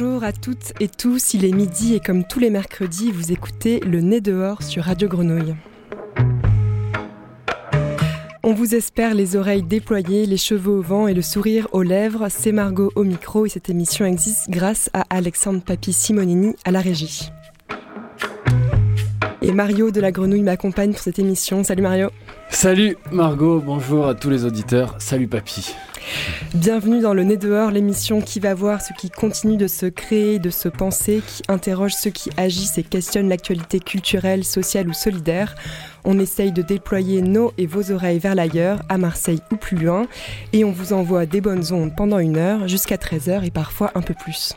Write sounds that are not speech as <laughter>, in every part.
Bonjour à toutes et tous, il est midi et comme tous les mercredis, vous écoutez Le Nez dehors sur Radio Grenouille. On vous espère les oreilles déployées, les cheveux au vent et le sourire aux lèvres. C'est Margot au micro et cette émission existe grâce à Alexandre Papi Simonini à la régie. Et Mario de la Grenouille m'accompagne pour cette émission. Salut Mario. Salut Margot, bonjour à tous les auditeurs. Salut Papy. Bienvenue dans le Nez dehors, l'émission qui va voir ce qui continue de se créer, de se penser, qui interroge ceux qui agissent et questionnent l'actualité culturelle, sociale ou solidaire. On essaye de déployer nos et vos oreilles vers l'ailleurs, à Marseille ou plus loin, et on vous envoie des bonnes ondes pendant une heure, jusqu'à 13h et parfois un peu plus.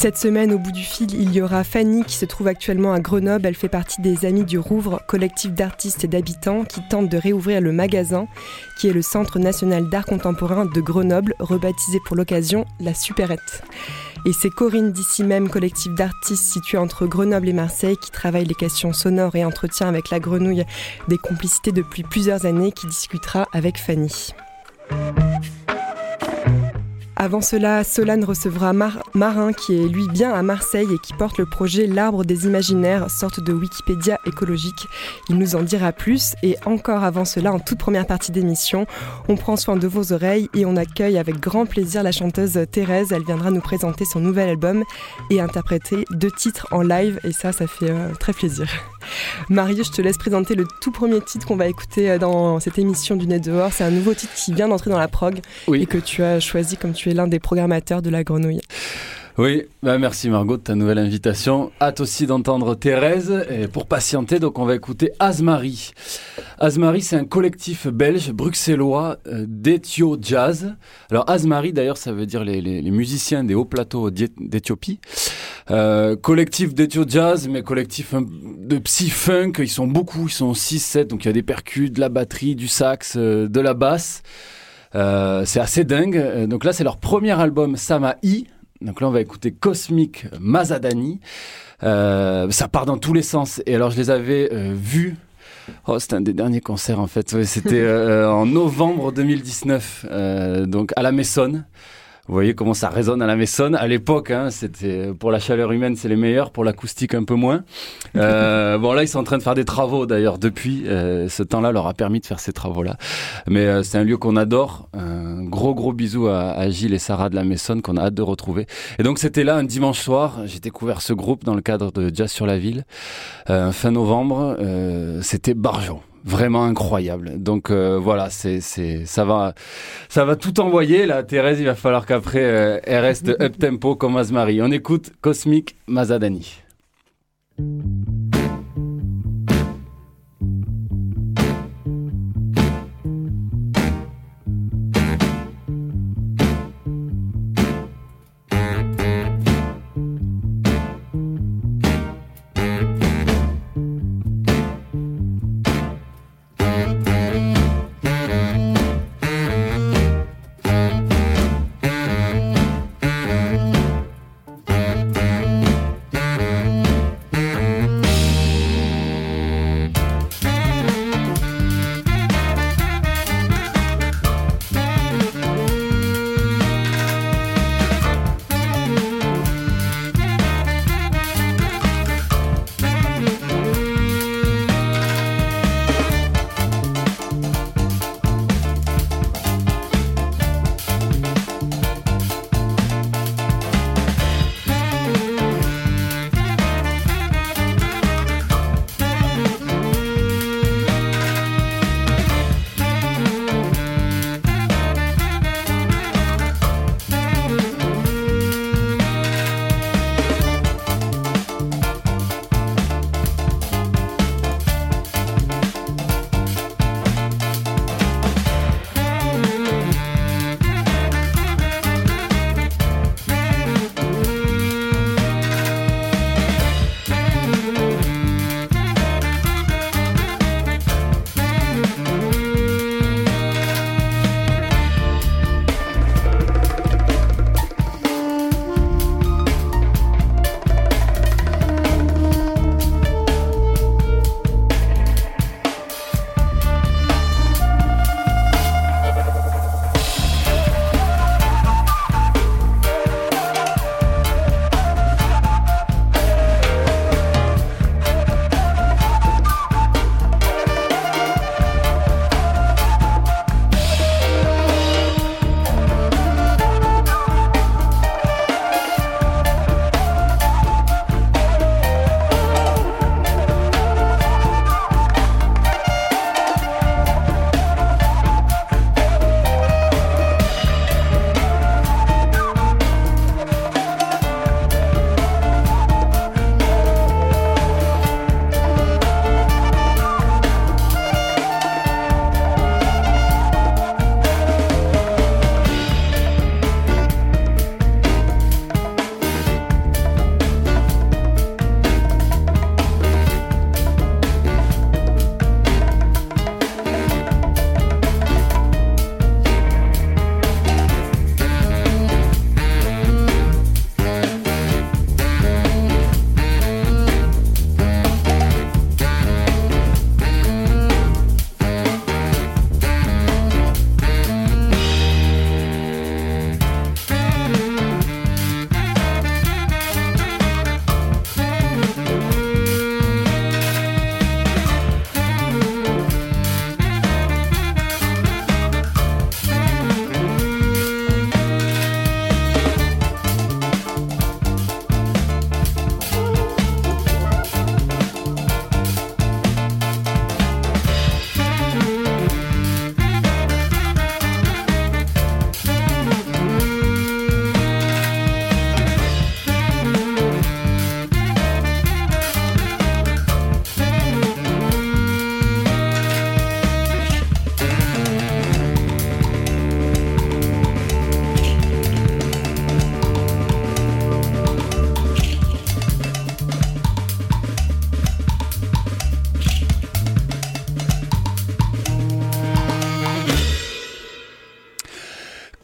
Cette semaine, au bout du fil, il y aura Fanny qui se trouve actuellement à Grenoble. Elle fait partie des Amis du Rouvre, collectif d'artistes et d'habitants qui tentent de réouvrir le magasin, qui est le Centre national d'art contemporain de Grenoble, rebaptisé pour l'occasion la Supérette. Et c'est Corinne d'ici même, collectif d'artistes situé entre Grenoble et Marseille, qui travaille les questions sonores et entretient avec la grenouille des complicités depuis plusieurs années, qui discutera avec Fanny. Avant cela, Solane recevra Marin, qui est lui bien à Marseille et qui porte le projet L'Arbre des Imaginaires, sorte de Wikipédia écologique. Il nous en dira plus. Et encore avant cela, en toute première partie d'émission, on prend soin de vos oreilles et on accueille avec grand plaisir la chanteuse Thérèse. Elle viendra nous présenter son nouvel album et interpréter deux titres en live. Et ça, ça fait euh, très plaisir. Marie, je te laisse présenter le tout premier titre qu'on va écouter euh, dans cette émission du Net dehors. C'est un nouveau titre qui vient d'entrer dans la prog et que tu as choisi comme tu es l'un des programmateurs de la grenouille. Oui, bah merci Margot de ta nouvelle invitation. Hâte aussi d'entendre Thérèse. Et pour patienter, donc on va écouter Azmari. Azmari, c'est un collectif belge, bruxellois, euh, d'Ethio Jazz. Alors Azmari, d'ailleurs, ça veut dire les, musiciens des hauts plateaux d'Éthiopie. Euh, collectif d'Ethio Jazz, mais collectif de psy-funk. Ils sont beaucoup, ils sont 6-7, donc il y a des percus, de la batterie, du sax, euh, de la basse. Euh, c'est assez dingue. Donc là, c'est leur premier album, Sama'i. Donc là, on va écouter Cosmic Mazadani. Euh, ça part dans tous les sens. Et alors, je les avais euh, vus. Oh, c'était un des derniers concerts en fait. c'était <laughs> euh, en novembre 2019, donc à la Maison. Vous voyez comment ça résonne à la Maison. À l'époque, hein, c'était pour la chaleur humaine, c'est les meilleurs, pour l'acoustique un peu moins. <laughs> Euh, bon là, ils sont en train de faire des travaux d'ailleurs depuis. Euh, ce temps-là leur a permis de faire ces travaux-là. Mais euh, c'est un lieu qu'on adore. Un gros gros bisou à, à, Gilles et Sarah de la Maison qu'on a hâte de retrouver. Et donc c'était là un dimanche soir. J'ai découvert ce groupe dans le cadre de Jazz sur la ville, fin novembre. c'était Barjon vraiment incroyable. Donc euh, voilà, c'est c'est ça va ça va tout envoyer là. Thérèse, il va falloir qu'après euh, elle reste <laughs> up tempo comme Asmari. On écoute Cosmic Mazadani.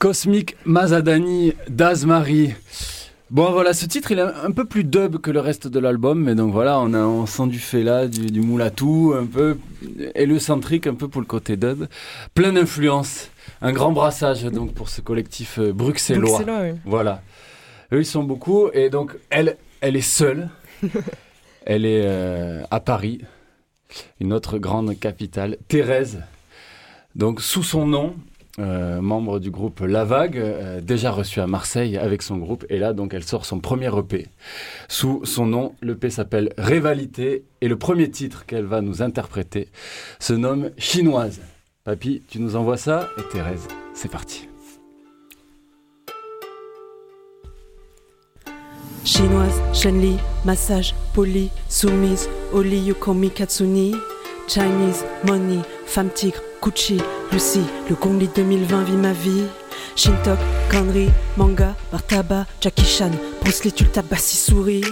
Cosmic Mazadani d'Azmari. Bon voilà, ce titre il est un peu plus dub que le reste de l'album, mais donc voilà, on, a, on sent du fela, du, du moulatou, un peu héliocentrique, un peu pour le côté dub. Plein d'influences, un grand brassage donc pour ce collectif euh, bruxellois. Bruxellois, oui. Voilà. Eux ils sont beaucoup, et donc elle, elle est seule. <laughs> elle est euh, à Paris, une autre grande capitale, Thérèse. Donc sous son nom, euh, membre du groupe La Vague, euh, déjà reçu à Marseille avec son groupe. Et là, donc, elle sort son premier EP sous son nom. L'EP s'appelle Rivalité et le premier titre qu'elle va nous interpréter se nomme Chinoise. Papy, tu nous envoies ça et Thérèse, c'est parti. Chinoise, Shenli, massage, poli, soumise, Oli, Yukomi, Katsuni, Chinese, money, femme tigre, Gucci, Lucy, le Gongli 2020 vit ma vie. Shintok, connerie, manga, Bartaba, Jackie Chan, Bruce Lee, tu le tabassis, souris.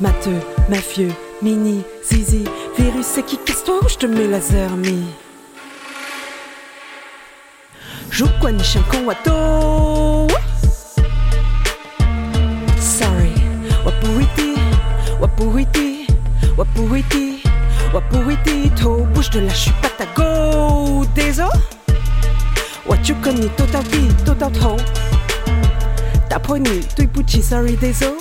Matheux, mafieux, mini, zizi, virus, c'est qui casse-toi ou je te mets laser, mi. Jukwa ni Wato. Sorry, Wapuriti, Wapuriti, Wapuriti, Wapuriti, To, bouge de là, je suis pas ta go, you connais, total beat, total to. Ta pony, tu puchi, sorry, désolé.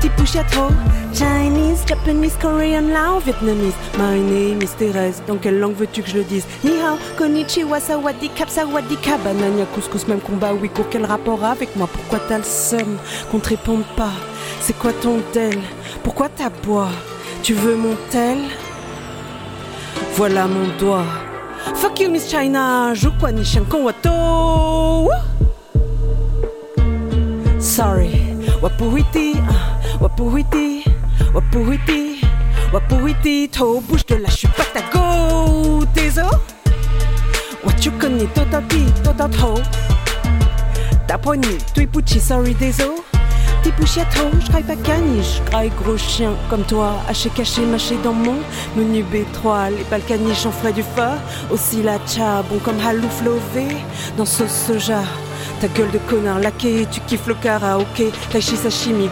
Ti push at home. Chinese, Japanese, Korean, Lao, Vietnamese. My name is Thérèse. Dans quelle langue veux-tu que je le dise? Ni hao, konnichiwa, sawadi, kap, sawadi, banania, couscous, même combat, oui, court, quel rapport avec moi? Pourquoi t'as le seum qu'on te réponde pas? C'est quoi ton tel? Pourquoi t'aboies Tu veux mon tel? Voilà mon doigt. Fuck you, Miss China. Jukwa ni Wato. Sorry. Wapuhiti, ah, Wapuhiti, Wapuhiti, Wapuhiti. To bouge de suis pas ta go. Désolé. Connais, total pi, total to. Ta poignée, tu puchi, sorry, désolé. Petit pouchiato, je craille pas caniche, je gros chien comme toi, haché caché, mâché dans mon menu B3, les balkaniches en frais du feu, aussi la cha, bon comme halouf lové, dans sauce soja, ta gueule de connard laqué, tu kiffes le karaoké, taichi sashimi,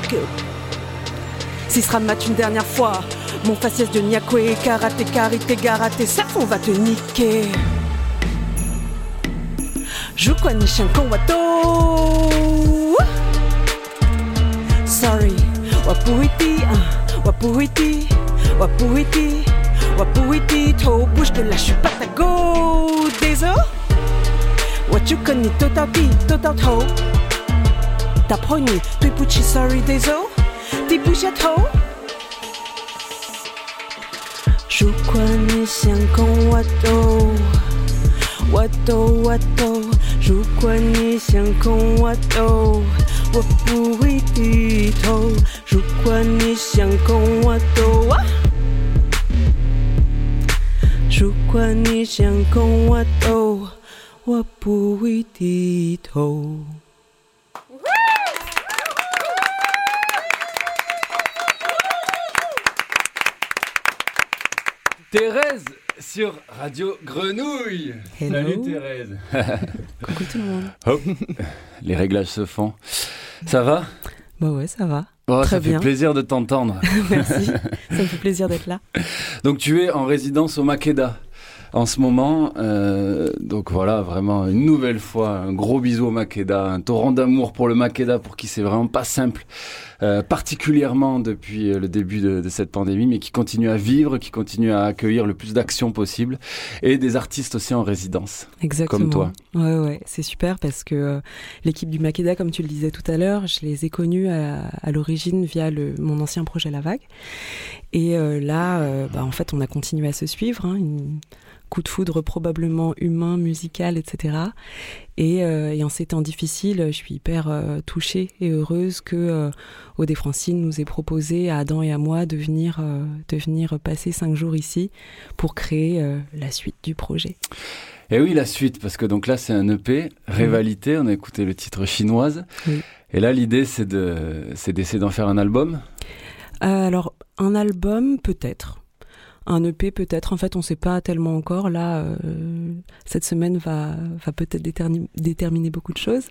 si sera mat une dernière fois, mon faciès de nyakwe, karaté, karité, garaté, ça on va te niquer. Jukwa ni shanko wato. sorry 我不会低昂我不会低我不会低我不会低头不是被拉去吧代购带走我就跟你斗到底斗到头。打破你对不起 sorry 带走低不下头。如果你想跟我斗我都我都。如果你想跟我斗我不会低头。如果你想跟我斗啊，如果你想跟我斗，我不会低头。 Thérèse sur Radio Grenouille. Hello. Salut Thérèse. <laughs> Coucou tout le monde. Hop, les réglages se font. Ça va? Bah ouais, ça va. Oh, Très Ça bien. fait plaisir de t'entendre. <laughs> Merci. ça me fait plaisir d'être là. Donc tu es en résidence au Makeda en ce moment. euh, donc voilà, vraiment une nouvelle fois, un gros bisou au Makeda, un torrent d'amour pour le Makeda pour qui c'est vraiment pas simple, euh, particulièrement depuis euh, le début de, cette pandémie, mais qui continue à vivre, qui continue à accueillir le plus d'actions possible et des artistes aussi en résidence. Exactement. Comme toi. Ouais, ouais, c'est super parce que euh, l'équipe du Makeda, comme tu le disais tout à l'heure, je les ai connus à, l'origine via le, mon ancien projet La Vague. Et euh, là, bah, en fait, on a continué à se suivre. Hein, coup de foudre probablement humain, musical, etc. Et, euh, et en ces temps difficiles, je suis hyper euh, touchée et heureuse que euh, Francine nous ait proposé à Adam et à moi de venir, euh, de venir passer cinq jours ici pour créer la suite du projet. Et oui, la suite, parce que donc là c'est un EP, Rivalité, on a écouté le titre chinoise. Oui. Et là l'idée c'est de, c'est d'essayer d'en faire un album? Euh, alors, un album, peut-être. Un EP peut-être. En fait, on ne sait pas tellement encore. Là, euh, cette semaine va, va peut-être déterminer beaucoup de choses.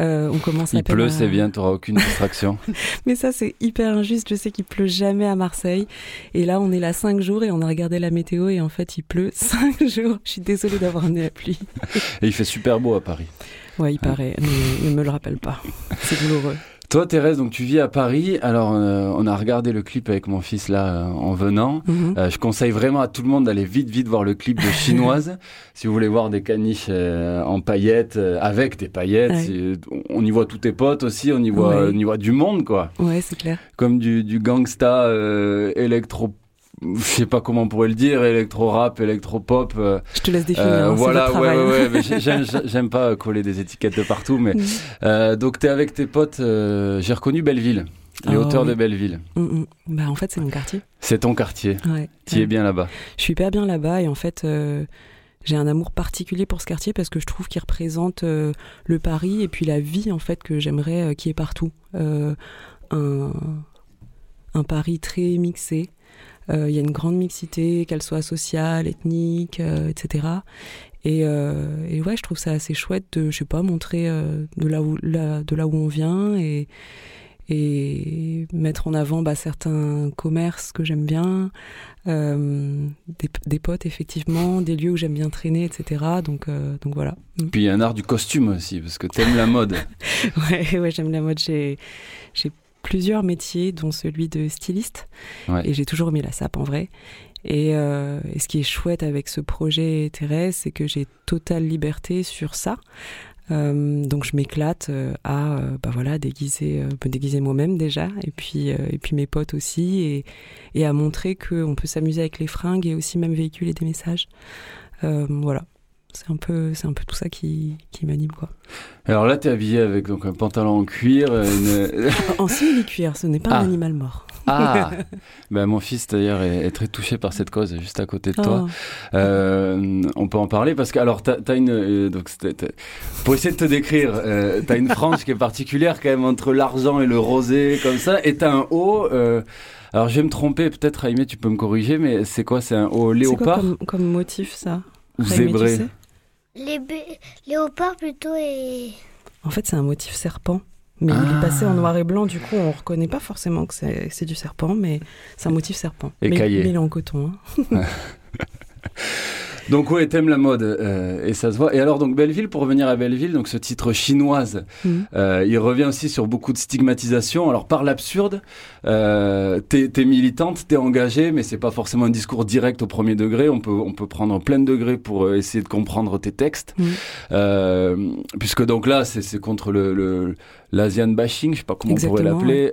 Euh, on commence. Il pleut, c'est bien, tu n'auras aucune distraction. <laughs> Mais ça, c'est hyper injuste. Je sais qu'il pleut jamais à Marseille. Et là, on est là cinq jours et on a regardé la météo et en fait, il pleut <laughs> cinq jours. Je suis désolée d'avoir amené la pluie. et il fait super beau à Paris. Ouais, il paraît. ne me le rappelle pas. C'est douloureux. Toi, Thérèse, donc tu vis à Paris. Alors, euh, on a regardé le clip avec mon fils là euh, en venant. Mhm. Euh, je conseille vraiment à tout le monde d'aller vite, vite voir le clip de Chinoise. <laughs> si vous voulez voir des caniches en paillettes, avec des paillettes, on y voit tous tes potes aussi. On y voit, on y voit du monde, quoi. Ouais, c'est clair. Comme du, du gangsta électro je sais pas comment on pourrait le dire, électro-rap, électro-pop. Euh, je te laisse définir. Euh, hein, voilà, ouais, ouais, ouais, <laughs> j'aime pas coller des étiquettes de partout, mais euh, donc t'es avec tes potes. Euh, j'ai reconnu Belleville, les oh, hauteurs de Belleville. Mm, mm. Bah en fait c'est mon quartier. C'est ton quartier. Ouais. Tu es bien là-bas. Je suis hyper bien là-bas et en fait j'ai un amour particulier pour ce quartier parce que je trouve qu'il représente le Paris et puis la vie en fait que j'aimerais qui est partout. un, un Paris très mixé. Euh, il y a une grande mixité, qu'elle soit sociale, ethnique, euh, etc. Et, euh, et, ouais, je trouve ça assez chouette de, je sais pas, montrer de, là où, de là où on vient et, et mettre en avant bah, certains commerces que j'aime bien, des, des, potes effectivement, des lieux où j'aime bien traîner, etc. Donc, donc voilà. Puis il y a un art du costume aussi, parce que t'aimes la mode. <laughs> ouais, ouais j'aime la mode. J'ai plusieurs métiers, dont celui de styliste. Et j'ai toujours mis la sape en vrai. Euh, et, ce qui est chouette avec ce projet Thérèse, c'est que j'ai totale liberté sur ça. Euh, donc je m'éclate euh, à bah voilà déguiser me déguiser moi-même déjà et puis et puis mes potes aussi et, et à montrer qu'on peut s'amuser avec les fringues et aussi même véhiculer des messages voilà c'est un peu c'est un peu tout ça qui, qui m'anime quoi. Alors là tu es habillé avec donc un pantalon en cuir une... <laughs> en simili-cuir, ce n'est pas un ah. animal mort. Ah <laughs> ben, Mon fils d'ailleurs est, très touché par cette cause juste à côté de toi. Oh. Euh, on peut en parler parce que alors tu as, une euh, donc pour essayer de te décrire, euh, tu as une frange qui est particulière quand même entre l'argent et le rosé comme ça et tu as un haut alors je vais me tromper, peut-être Aimé tu peux me corriger mais c'est quoi? C'est un haut léopard? comme, comme, motif ça? Ou zébré? Les léopards plutôt et... En fait, c'est un motif serpent. Mais il est passé en ah. noir et blanc, du coup, on reconnaît pas forcément que c'est du serpent, mais c'est un motif serpent. Et mais, mais il est en coton. Hein. <laughs> Donc ouais, t'aimes la mode euh, et ça se voit. Et alors donc Belleville, pour revenir à Belleville, donc ce titre chinoise, mm. euh, il revient aussi sur beaucoup de stigmatisation. Alors par l'absurde, euh, t'es es militante, t'es engagée, mais c'est pas forcément un discours direct au premier degré. On peut on peut prendre plein de degrés pour essayer de comprendre tes textes, mm. euh, puisque donc là c'est contre le l'Asian bashing, je sais pas comment on pourrait l'appeler.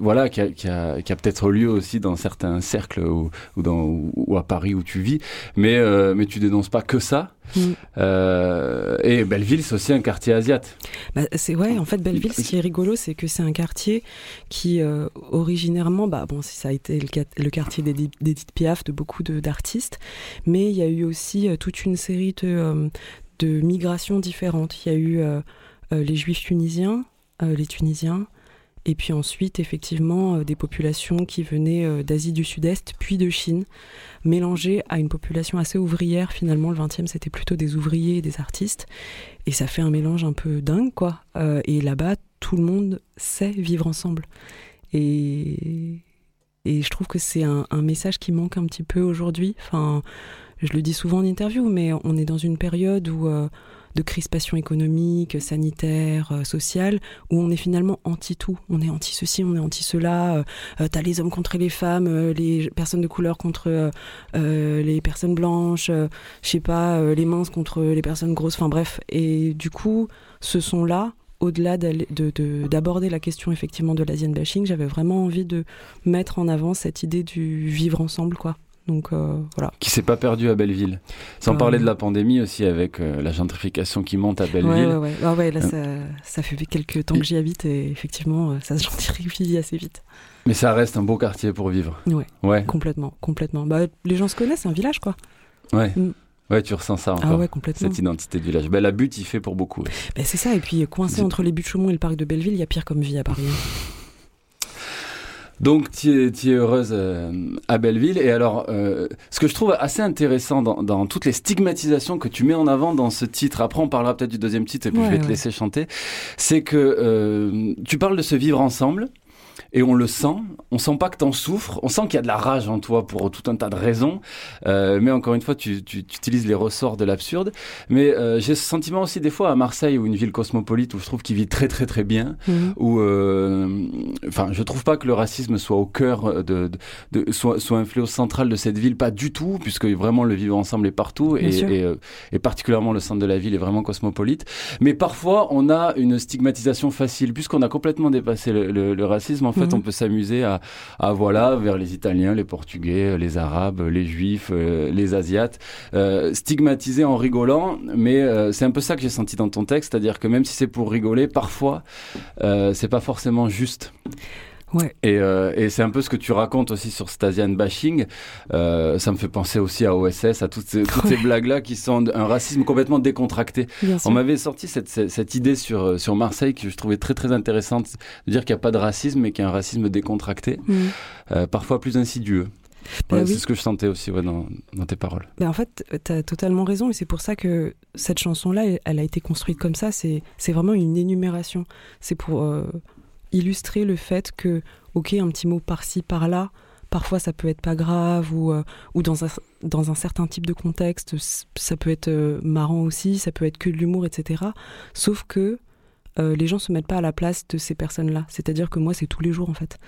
Voilà, qui a, qui a, qui a peut-être lieu aussi dans certains cercles ou, ou, dans, ou à Paris où tu vis, mais, euh, mais tu dénonces pas que ça. Mm. Euh, et Belleville, c'est aussi un quartier asiate. Bah, c'est ouais, en fait, Belleville, ce qui est rigolo, c'est que c'est un quartier qui, euh, originairement, bah bon, ça a été le, le quartier d'Edith Piaf, de beaucoup d'artistes, mais il y a eu aussi euh, toute une série de, euh, de migrations différentes. Il y a eu les Juifs tunisiens, les Tunisiens, et puis ensuite, effectivement, euh, des populations qui venaient euh, d'Asie du Sud-Est, puis de Chine, mélangées à une population assez ouvrière. Finalement, le 20e, c'était plutôt des ouvriers et des artistes. Et ça fait un mélange un peu dingue, quoi. Euh, et là-bas, tout le monde sait vivre ensemble. Et, et je trouve que c'est un, message qui manque un petit peu aujourd'hui. Enfin, je le dis souvent en interview, mais on est dans une période où de crispation économique, sanitaire, euh, sociale, où on est finalement anti-tout. On est anti-ceci, on est anti-cela. Euh, euh, t'as les hommes contre les femmes, les personnes de couleur contre les personnes blanches, je sais pas, les minces contre les personnes grosses, enfin bref. Et du coup, ce sont-là au-delà d'aborder la question effectivement de l'Asian bashing, j'avais vraiment envie de mettre en avant cette idée du vivre ensemble, quoi. Donc euh, voilà. Qui s'est pas perdu à Belleville. Sans parler de la pandémie aussi avec euh, la gentrification qui monte à Belleville. Ouais, ouais, ah ouais. là euh. ça, fait quelques temps que j'y habite et effectivement ça se gentrifie assez vite. Mais ça reste un beau quartier pour vivre. Ouais. ouais. Complètement, complètement. Bah, les gens se connaissent, c'est un village quoi. Ouais. Mm. Ouais, tu ressens ça ah encore. Ah ouais, complètement. Cette identité de village. Bah, la butte, il fait pour beaucoup. Bah, c'est ça. Et puis, coincé entre les buttes Chaumont et le parc de Belleville, il y a pire comme vie à Paris. Donc, tu es, heureuse euh, à Belleville. Et alors, euh, ce que je trouve assez intéressant dans, toutes les stigmatisations que tu mets en avant dans ce titre, après on parlera peut-être du deuxième titre et puis je vais te laisser chanter, c'est que euh, tu parles de se vivre ensemble et on le sent. On sent pas que t'en souffres. On sent qu'il y a de la rage en toi pour tout un tas de raisons. Euh, mais encore une fois, tu, tu, tu, utilises les ressorts de l'absurde. Mais euh, j'ai ce sentiment aussi des fois à Marseille ou une ville cosmopolite où je trouve qu'il vit très très très bien. Mhm. Où, euh, enfin, je trouve pas que le racisme soit au cœur de, de, de soit, soit un fléau central de cette ville, pas du tout, puisque vraiment le vivre ensemble est partout et, et, euh, et, particulièrement le centre de la ville est vraiment cosmopolite. Mais parfois, on a une stigmatisation facile puisqu'on a complètement dépassé le, le, le racisme. En fait, on mhm. peut s'amuser à, à, voilà, vers les Italiens, les Portugais, les Arabes, les Juifs, euh, les Asiates, euh, stigmatiser en rigolant. Mais euh, c'est un peu ça que j'ai senti dans ton texte, c'est-à-dire que même si c'est pour rigoler, parfois, euh, c'est pas forcément juste. Ouais. Et, euh, et c'est un peu ce que tu racontes aussi sur Stasian bashing. Euh, ça me fait penser aussi à OSS, à toutes ces, toutes ces blagues-là qui sont un racisme complètement décontracté. On m'avait sorti cette, cette, idée sur, euh, sur Marseille que je trouvais très très intéressante, de dire qu'il n'y a pas de racisme mais qu'il y a un racisme décontracté, mm. euh, parfois plus insidieux. Bah c'est ce que je sentais aussi ouais, dans, dans, tes paroles. Bah en fait, tu as totalement raison et c'est pour ça que cette chanson-là, elle a été construite comme ça. C'est vraiment une énumération. C'est pour euh, illustrer le fait que, ok, un petit mot par-ci, par-là, parfois ça peut être pas grave ou, euh, ou dans, un, dans un certain type de contexte, ça peut être euh, marrant aussi, ça peut être que de l'humour, etc. Sauf que euh, les gens se mettent pas à la place de ces personnes-là. C'est-à-dire que moi, c'est tous les jours, en fait.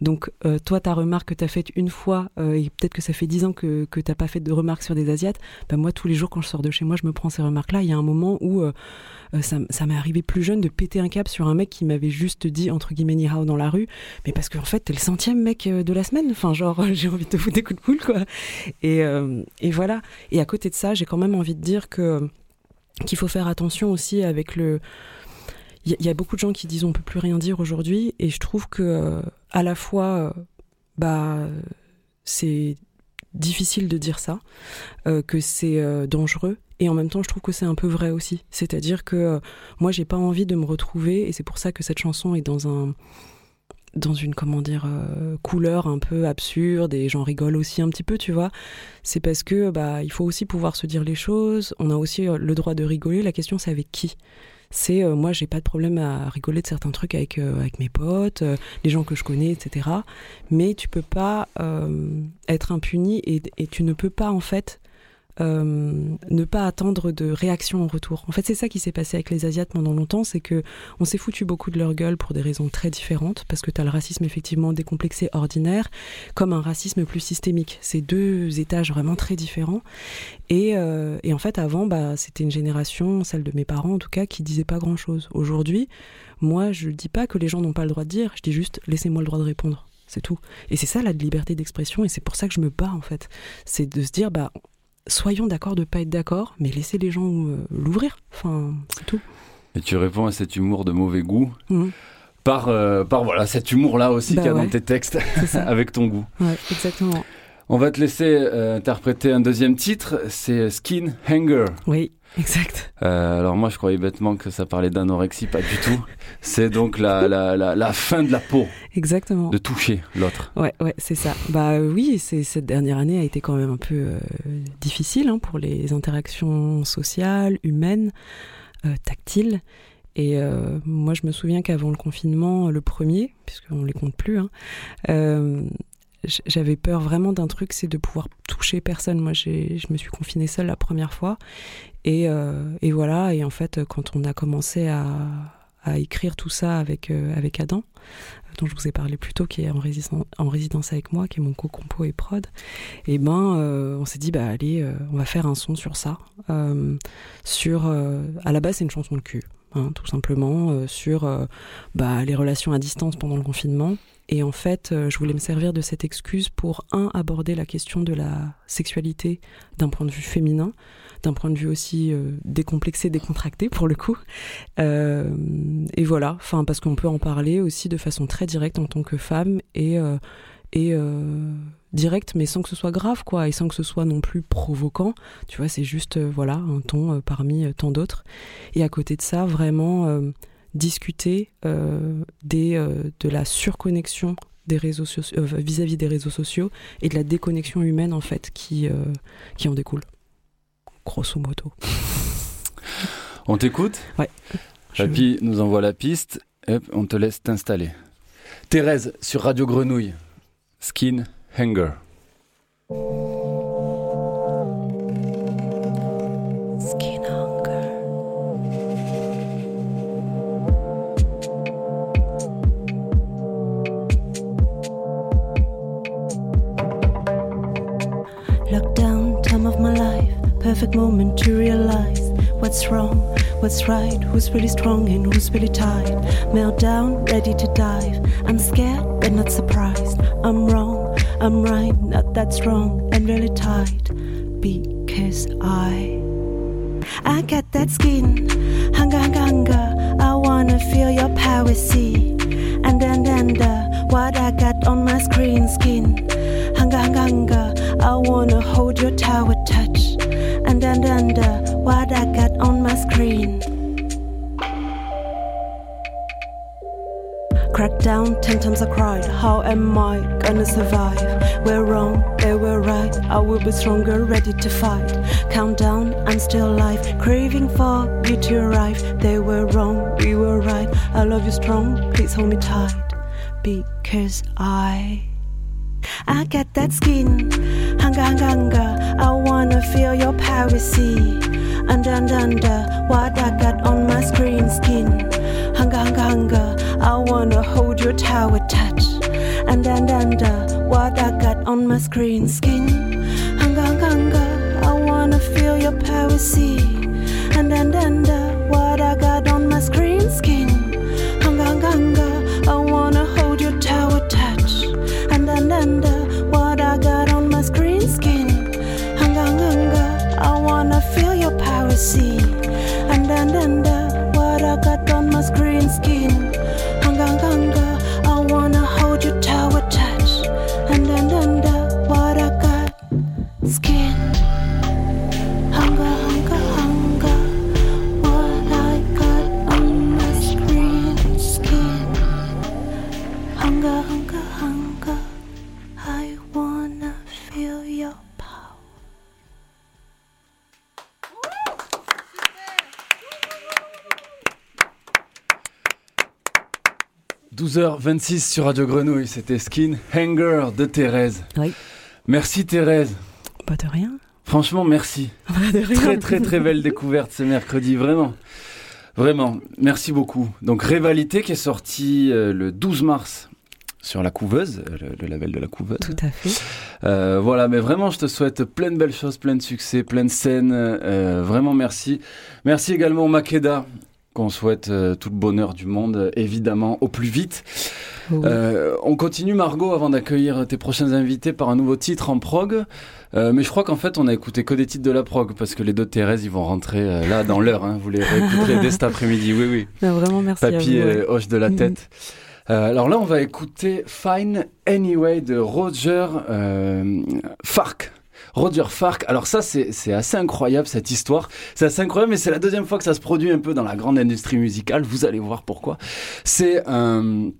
Donc, euh, toi, ta remarque que tu as faite une fois, euh, et peut-être que ça fait dix ans que, que tu pas fait de remarques sur des Asiates, ben moi, tous les jours, quand je sors de chez moi, je me prends ces remarques-là. Il y a un moment où ça, m'est arrivé plus jeune de péter un cap sur un mec qui m'avait juste dit, entre guillemets, ni dans la rue, mais parce qu'en fait, t'es le centième mec de la semaine. Enfin, genre, <laughs> j'ai envie de te foutre des coups de poule, quoi. Et, et voilà. Et à côté de ça, j'ai quand même envie de dire que qu'il faut faire attention aussi avec le il y, a beaucoup de gens qui disent on peut plus rien dire aujourd'hui, et je trouve que euh, à la fois, euh, bah, c'est difficile de dire ça, euh, que c'est dangereux, et en même temps, je trouve que c'est un peu vrai aussi. C'est-à-dire que moi, j'ai pas envie de me retrouver, et c'est pour ça que cette chanson est dans un dans une comment dire couleur un peu absurde et j'en rigole aussi un petit peu tu vois. C'est parce que bah il faut aussi pouvoir se dire les choses. On a aussi le droit de rigoler. La question c'est avec qui? C'est euh, moi j'ai pas de problème à rigoler de certains trucs avec euh, avec mes potes, euh, les gens que je connais, etc. Mais tu peux pas être impuni et, et, tu ne peux pas en fait euh, ne pas attendre de réaction en retour. En fait, c'est ça qui s'est passé avec les Asiates pendant longtemps, c'est que on s'est foutu beaucoup de leur gueule pour des raisons très différentes, parce que tu as le racisme effectivement décomplexé ordinaire, comme un racisme plus systémique. C'est deux étages vraiment très différents. Et, euh, et en fait, avant, bah, c'était une génération, celle de mes parents en tout cas, qui disait pas grand-chose. Aujourd'hui, moi, je dis pas que les gens n'ont pas le droit de dire, je dis juste laissez-moi le droit de répondre. C'est tout. Et c'est ça la liberté d'expression, et c'est pour ça que je me bats en fait. C'est de se dire, bah, soyons d'accord de ne pas être d'accord, mais laissez les gens euh, l'ouvrir. Enfin, c'est tout. Et tu réponds à cet humour de mauvais goût mmh. par, euh, par voilà, cet humour-là aussi bah qu'il y a dans tes textes, <laughs> avec ton goût. Ouais, exactement. On va te laisser euh, interpréter un deuxième titre, c'est Skin Hanger. Oui. Exact. Euh, alors moi, je croyais bêtement que ça parlait d'anorexie, pas du tout. C'est donc la, la, la, la, fin de la peau. Exactement. De toucher l'autre. Ouais, ouais, c'est ça. Bah oui, c'est cette dernière année a été quand même un peu euh, difficile hein, pour les interactions sociales, humaines, euh, tactiles. Et euh, moi, je me souviens qu'avant le confinement, le premier, puisqu'on les compte plus, hein, euh, j'avais peur vraiment d'un truc, c'est de pouvoir toucher personne. Moi, je me suis confinée seule la première fois. Et, euh, et, voilà, et en fait, quand on a commencé à, à écrire tout ça avec, euh, avec Adam, dont je vous ai parlé plus tôt, qui est en, résidence, en résidence avec moi, qui est mon co-compo et prod, et eh ben, euh, on s'est dit, bah allez, on va faire un son sur ça. sur, à la base, c'est une chanson de cul. Hein, tout simplement sur bah, les relations à distance pendant le confinement, et en fait, euh, je voulais me servir de cette excuse pour, un, aborder la question de la sexualité d'un point de vue féminin, d'un point de vue aussi euh, décomplexé, décontracté pour le coup. Euh, et voilà, enfin parce qu'on peut en parler aussi de façon très directe en tant que femme et et directe, mais sans que ce soit grave, quoi, et sans que ce soit non plus provoquant. Tu vois, c'est juste voilà un ton parmi tant d'autres. Et à côté de ça, vraiment discuter euh, des, euh, de la surconnexion des réseaux sociaux, euh, vis-à-vis des réseaux sociaux et de la déconnexion humaine en fait qui, euh, qui en découle. Grosso modo. <laughs> On t'écoute? Ouais. Papy nous envoie la piste. Hop, on te laisse t'installer. Thérèse sur Radio Grenouille. Skin Hanger. Skin hunger. Lockdown, time of my life, perfect moment to realize what's wrong, what's right, who's really strong and who's really tight. Meltdown, ready to dive. I'm scared but not surprised. I'm wrong, I'm right, not that strong and really tight. Because I I got that skin, hunger, hunger, hunger. I wanna feel your power, see. And then, and uh, what I got on my screen, skin, hunger, hunger, hunger. I wanna hold your tower, touch. And then, and uh, what I got on my screen. Crack down, ten times I cried. How am I gonna survive? We're wrong, they were right. I will be stronger, ready to fight. Countdown, I'm still alive. Craving for you to arrive. They were wrong, we were right. I love you strong, please hold me tight. Because I. I got that skin, hunger, hunger, hunger. I wanna feel your see. Under, under, under, what I got on my screen, skin. Hunger, hunger, hunger. I wanna hold your tower, touch. And under, under, what I got on my screen, skin. Hunger, hunger. I wanna feel your see. And under, under, uh, what I got on my screen, skin. Hunger, hunger. I wanna hold your tower, touch. And then under what I got on my screen skin. Hunger, hunger. I wanna feel your power, 12h26 sur Radio Grenouille, c'était Skin Hanger de Thérèse. Oui. Merci Thérèse. Pas de rien. Franchement, merci. <laughs> de rien. Très très très belle découverte ce mercredi, vraiment. Vraiment, merci beaucoup. Donc Rivalité qui est sorti euh, le 12 mars sur la couveuse, euh, le, le label de la couveuse. Tout à fait. Euh, voilà, mais vraiment, je te souhaite plein de belles choses, plein de succès, plein de scènes. euh, vraiment, merci. Merci également au Makeda, qu'on souhaite euh, tout le bonheur du monde, évidemment, au plus vite. Oui. Euh, on continue, Margot, avant d'accueillir tes prochains invités par un nouveau titre en prog. Euh, mais je crois qu'en fait, on a écouté que des titres de la prog, parce que les deux de Thérèse, ils vont rentrer euh, là, dans l'heure. Hein. Vous les réécouterez dès cet <laughs> après-midi. Oui, oui. Non, vraiment, merci Papy à vous. ouais. hoche de la Mhm. tête. Euh, alors là, on va écouter Fine Anyway de Roger euh, Fark. Roger Fark. Alors ça, c'est assez incroyable cette histoire. C'est assez incroyable, mais c'est la deuxième fois que ça se produit un peu dans la grande industrie musicale. Vous allez voir pourquoi. C'est un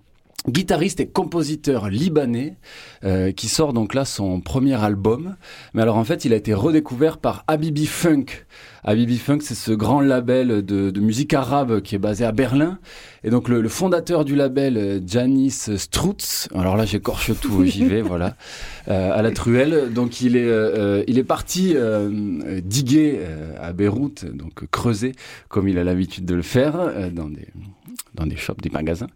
guitariste et compositeur libanais euh, qui sort donc là son premier album. Mais alors en fait, il a été redécouvert par Habibi Funk. Habibi Funk, c'est ce grand label de, de musique arabe qui est basé à Berlin. Et donc le, le fondateur du label, euh, Janis Strutz, alors là j'écorche tout, j'y vais, <laughs> voilà, euh, à la truelle. Donc il est, euh, il est parti euh, euh, diguer euh, à Beyrouth, donc creuser comme il a l'habitude de le faire euh, dans des dans des shops, des magasins.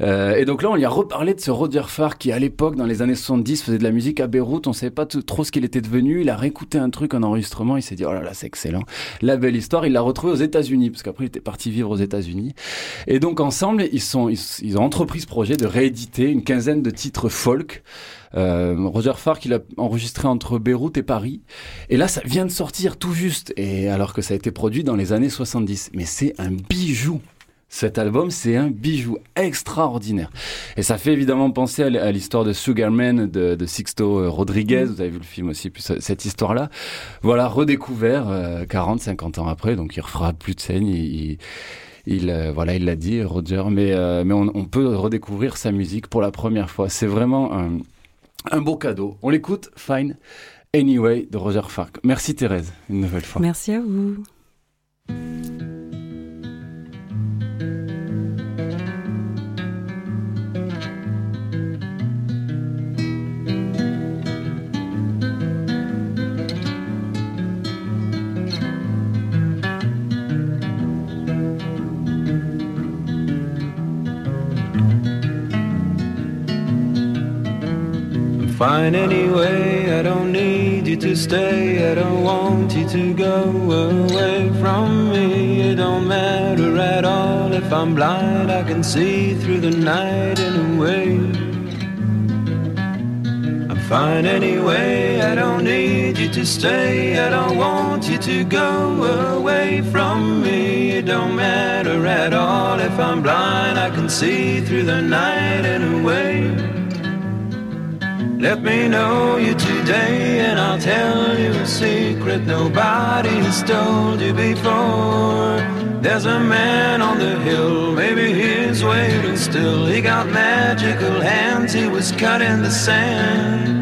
Euh, et donc là, on lui a reparlé de ce Roger Farr qui, à l'époque, dans les années 70, faisait de la musique à Beyrouth. On savait pas trop ce qu'il était devenu. Il a réécouté un truc, un enregistrement. Il s'est dit, oh là là, c'est excellent. La belle histoire. Il l'a retrouvé aux États-Unis, parce qu'après, il était parti vivre aux États-Unis. Et donc, ensemble, ils, sont, ils ont entrepris ce projet de rééditer une quinzaine de titres folk. Euh, Roger Farr qu'il a enregistré entre Beyrouth et Paris. Et là, ça vient de sortir tout juste. Et alors que ça a été produit dans les années 70. Mais c'est un bijou. Cet album, c'est un bijou extraordinaire. Et ça fait évidemment penser à l'histoire de Sugarman de, de Sixto euh, Rodriguez. Vous avez vu le film aussi, ce- cette histoire-là. Voilà, redécouvert euh, 40, 50 ans après. Donc il refera plus de scène. Il, il- Il, euh, voilà, il l'a dit, Roger, mais, euh, mais on, on, peut redécouvrir sa musique pour la première fois. C'est vraiment un, un beau cadeau. On l'écoute, Fine Anyway de Roger Fark. Merci Thérèse, une nouvelle fois. Merci à vous. Fine anyway, I don't need you to stay. I don't want you to go away from me. It don't matter at all if I'm blind, I can see through the night in a way. I'm fine anyway, I don't need you to stay. I don't want you to go away from me. It don't matter at all if I'm blind, I can see through the night in a way. Let me know you today and I'll tell you a secret nobody has told you before. There's a man on the hill, maybe he's waiting still. He got magical hands, he was cut in the sand.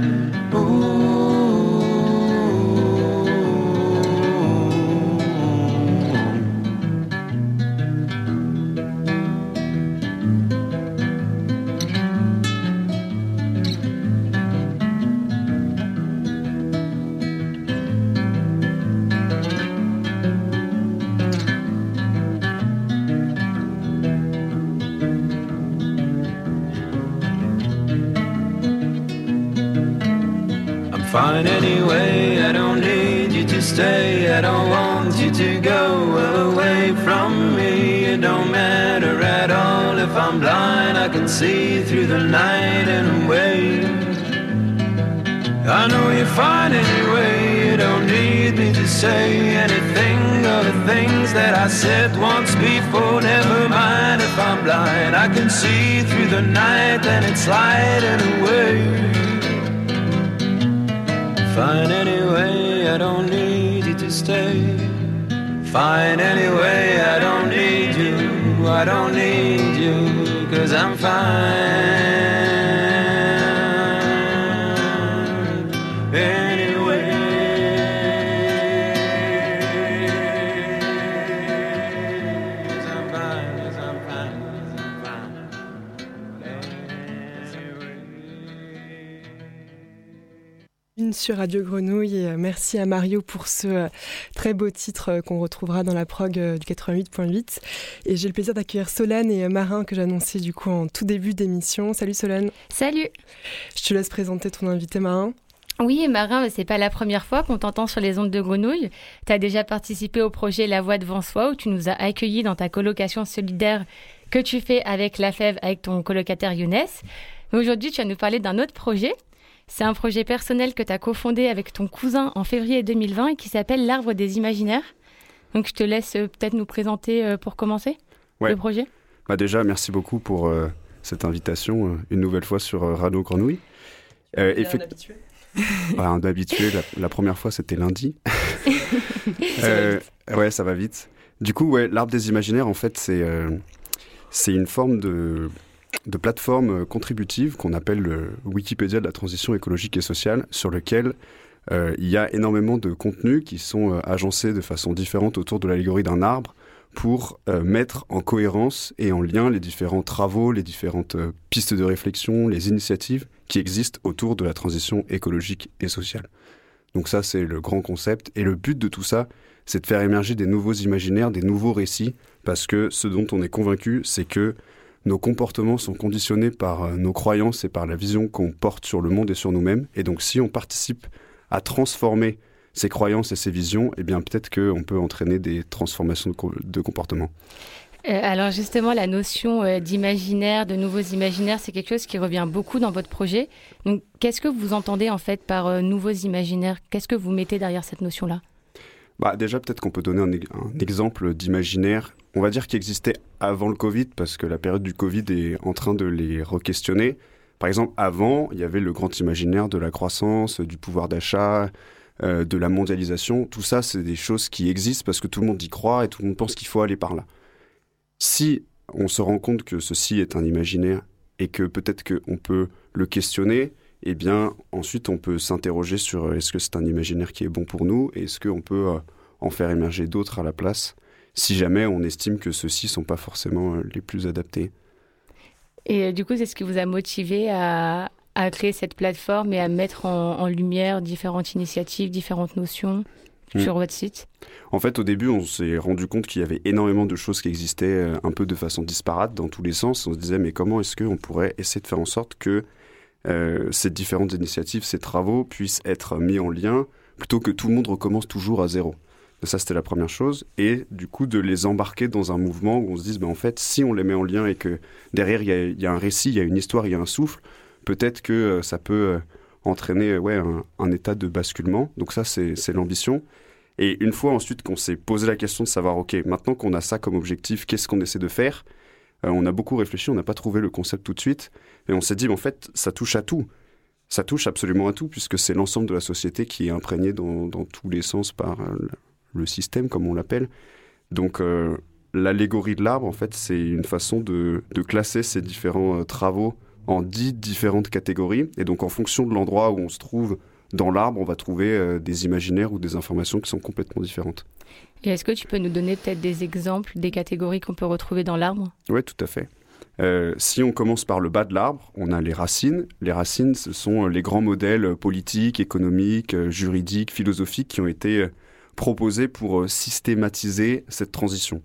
Fine anyway. I don't need you to stay. I don't want you to go away from me. It don't matter at all if I'm blind. I can see through the night and a way. I know you're fine anyway. You don't need me to say anything of the things that I said once before. Never mind if I'm blind. I can see through the night and it's light Fine anyway, I don't need you to stay. Fine anyway, I don't need you, I don't need you, cause I'm fine. Sur Radio Grenouille et euh, merci à Mario pour ce euh, très beau titre euh, qu'on retrouvera dans la prog du 88.8. Et j'ai le plaisir d'accueillir Solène et Marin que j'annonçais du coup en tout début d'émission. Salut Solène. Salut. Je te laisse présenter ton invité Marin. Oui, Marin, c'est pas la première fois qu'on t'entend sur les ondes de Grenouille. Tu as déjà participé au projet La Voix devant soi où tu nous as accueillis dans ta colocation solidaire que tu fais avec la FEV avec ton colocataire Younes. Aujourd'hui, tu vas nous parler d'un autre projet c'est un projet personnel que tu as cofondé avec ton cousin en février 2020 et qui s'appelle l'Arbre des Imaginaires. Donc je te laisse euh, peut-être nous présenter euh, pour commencer le projet. Bah déjà, merci beaucoup pour euh, cette invitation une nouvelle fois sur Radio Grenouille. Euh, <laughs> un habitué un habitué, la, première fois c'était lundi. <laughs> ouais, ça va vite. Du coup, ouais, l'arbre des imaginaires, en fait, c'est c'est une forme de de plateforme contributive qu'on appelle le Wikipédia de la transition écologique et sociale, sur lequel euh, il y a énormément de contenus qui sont euh, agencés de façon différente autour de l'allégorie d'un arbre pour euh, mettre en cohérence et en lien les différents travaux, les différentes pistes de réflexion, les initiatives qui existent autour de la transition écologique et sociale. Donc ça, c'est le grand concept. Et le but de tout ça, c'est de faire émerger des nouveaux imaginaires, des nouveaux récits, parce que ce dont on est convaincu, c'est que nos comportements sont conditionnés par euh, nos croyances et par la vision qu'on porte sur le monde et sur nous-mêmes. Et donc si on participe à transformer ces croyances et ces visions, eh bien peut-être qu'on peut entraîner des transformations de, comportement. Euh, alors justement, la notion euh, d'imaginaire, de nouveaux imaginaires, c'est quelque chose qui revient beaucoup dans votre projet. Donc, qu'est-ce que vous entendez en fait par nouveaux imaginaires? Qu'est-ce que vous mettez derrière cette notion-là? Bah, Déjà, peut-être qu'on peut donner un exemple d'imaginaire on va dire, qui existait avant le Covid, parce que la période du Covid est en train de les re-questionner. Par exemple, avant, il y avait le grand imaginaire de la croissance, du pouvoir d'achat, euh, de la mondialisation. Tout ça, c'est des choses qui existent parce que tout le monde y croit et tout le monde pense qu'il faut aller par là. Si on se rend compte que ceci est un imaginaire et que peut-être qu'on peut le questionner, eh bien ensuite on peut s'interroger sur euh, est-ce que c'est un imaginaire qui est bon pour nous et est-ce qu'on peut euh, en faire émerger d'autres à la place si jamais on estime que ceux-ci sont pas forcément euh, les plus adaptés. Et euh, du coup, c'est ce qui vous a motivé à, à créer cette plateforme et à mettre en, en lumière différentes initiatives, différentes notions Mm. sur votre site? En fait, au début, on s'est rendu compte qu'il y avait énormément de choses qui existaient euh, un peu de façon disparate dans tous les sens. On se disait, mais comment est-ce qu'on pourrait essayer de faire en sorte que euh, ces différentes initiatives, ces travaux puissent être mis en lien plutôt que tout le monde recommence toujours à zéro? Ça, c'était la première chose. Et du coup, de les embarquer dans un mouvement où on se dise, ben, en fait, si on les met en lien et que derrière, il y a, un récit, il y a une histoire, il y a un souffle, peut-être que euh, ça peut euh, entraîner ouais, un, état de basculement. Donc ça, c'est l'ambition. Et une fois ensuite qu'on s'est posé la question de savoir, OK, maintenant qu'on a ça comme objectif, qu'est-ce qu'on essaie de faire Euh, On a beaucoup réfléchi, on n'a pas trouvé le concept tout de suite. Et on s'est dit, mais en fait, ça touche à tout. Ça touche absolument à tout, puisque c'est l'ensemble de la société qui est imprégné dans, tous les sens par euh, le- système, comme on l'appelle. Donc, euh, l'allégorie de l'arbre, en fait, c'est une façon de, de classer ces différents euh, travaux en dix différentes catégories. Et donc, en fonction de l'endroit où on se trouve dans l'arbre, on va trouver euh, des imaginaires ou des informations qui sont complètement différentes. Et est-ce que tu peux nous donner peut-être des exemples des catégories qu'on peut retrouver dans l'arbre? Oui, tout à fait. Euh, si on commence par le bas de l'arbre, on a les racines. Les racines, ce sont les grands modèles politiques, économiques, juridiques, philosophiques qui ont été proposés pour euh, systématiser cette transition.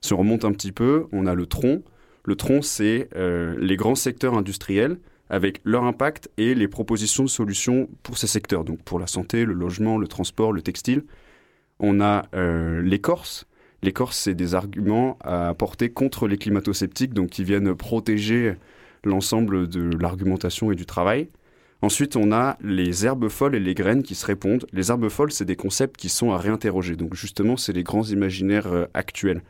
Si on remonte un petit peu, on a le tronc. Le tronc, c'est euh, les grands secteurs industriels avec leur impact et les propositions de solutions pour ces secteurs, donc pour la santé, le logement, le transport, le textile. On a euh, l'écorce. L'écorce, c'est des arguments à apporter contre les climato-sceptiques, donc qui viennent protéger l'ensemble de l'argumentation et du travail. Ensuite, on a les herbes folles et les graines qui se répondent. Les herbes folles, c'est des concepts qui sont à réinterroger. Donc justement, c'est les grands imaginaires euh, actuels.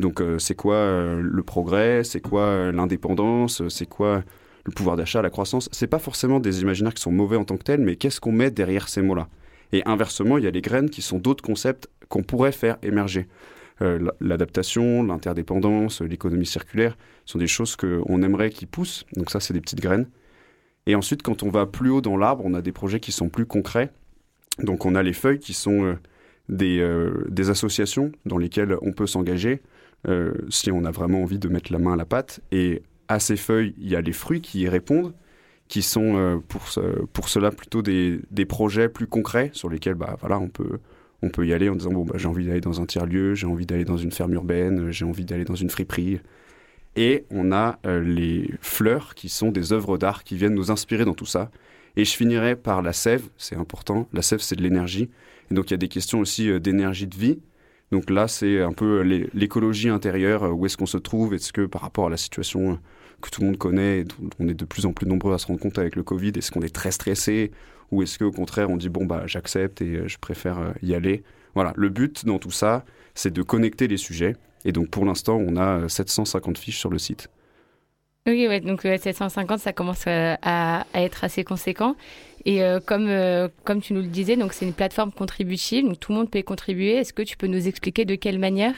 Donc euh, c'est quoi euh, le progrès? C'est quoi l'indépendance? C'est quoi le pouvoir d'achat, la croissance? C'est pas forcément des imaginaires qui sont mauvais en tant que tels, mais qu'est-ce qu'on met derrière ces mots-là? Et inversement, il y a les graines qui sont d'autres concepts qu'on pourrait faire émerger. L'adaptation, l'interdépendance, l'économie circulaire sont des choses qu'on aimerait qui poussent. Donc ça, c'est des petites graines. Et ensuite, quand on va plus haut dans l'arbre, on a des projets qui sont plus concrets. Donc on a les feuilles qui sont euh, des, euh, des associations dans lesquelles on peut s'engager euh, si on a vraiment envie de mettre la main à la pâte. Et à ces feuilles, il y a les fruits qui y répondent, qui sont pour, ce- pour cela plutôt des, des projets plus concrets sur lesquels bah, voilà, on, peut, on peut y aller en disant bon, bah, j'ai envie d'aller dans un tiers-lieu, j'ai envie d'aller dans une ferme urbaine, j'ai envie d'aller dans une friperie. Et on a euh, les fleurs qui sont des œuvres d'art qui viennent nous inspirer dans tout ça. Et je finirai par la sève, c'est important. La sève, c'est de l'énergie. Et donc, il y a des questions aussi euh, d'énergie de vie. Donc là, c'est un peu l'é- l'écologie intérieure. euh, Où est-ce qu'on se trouve? Est-ce que par rapport à la situation euh, que tout le monde connaît, on est de plus en plus nombreux à se rendre compte avec le Covid, est-ce qu'on est très stressé? Ou est-ce qu'au contraire, on dit, bon, bah, j'accepte et euh, je préfère euh, y aller? Voilà, le but dans tout ça, c'est de connecter les sujets. Et donc, pour l'instant, on a euh, 750 fiches sur le site. Oui, ouais, donc euh, 750, ça commence euh, à, à être assez conséquent. Et euh, comme, euh, comme tu nous le disais, donc c'est une plateforme contributive, donc tout le monde peut y contribuer. Est-ce que tu peux nous expliquer de quelle manière?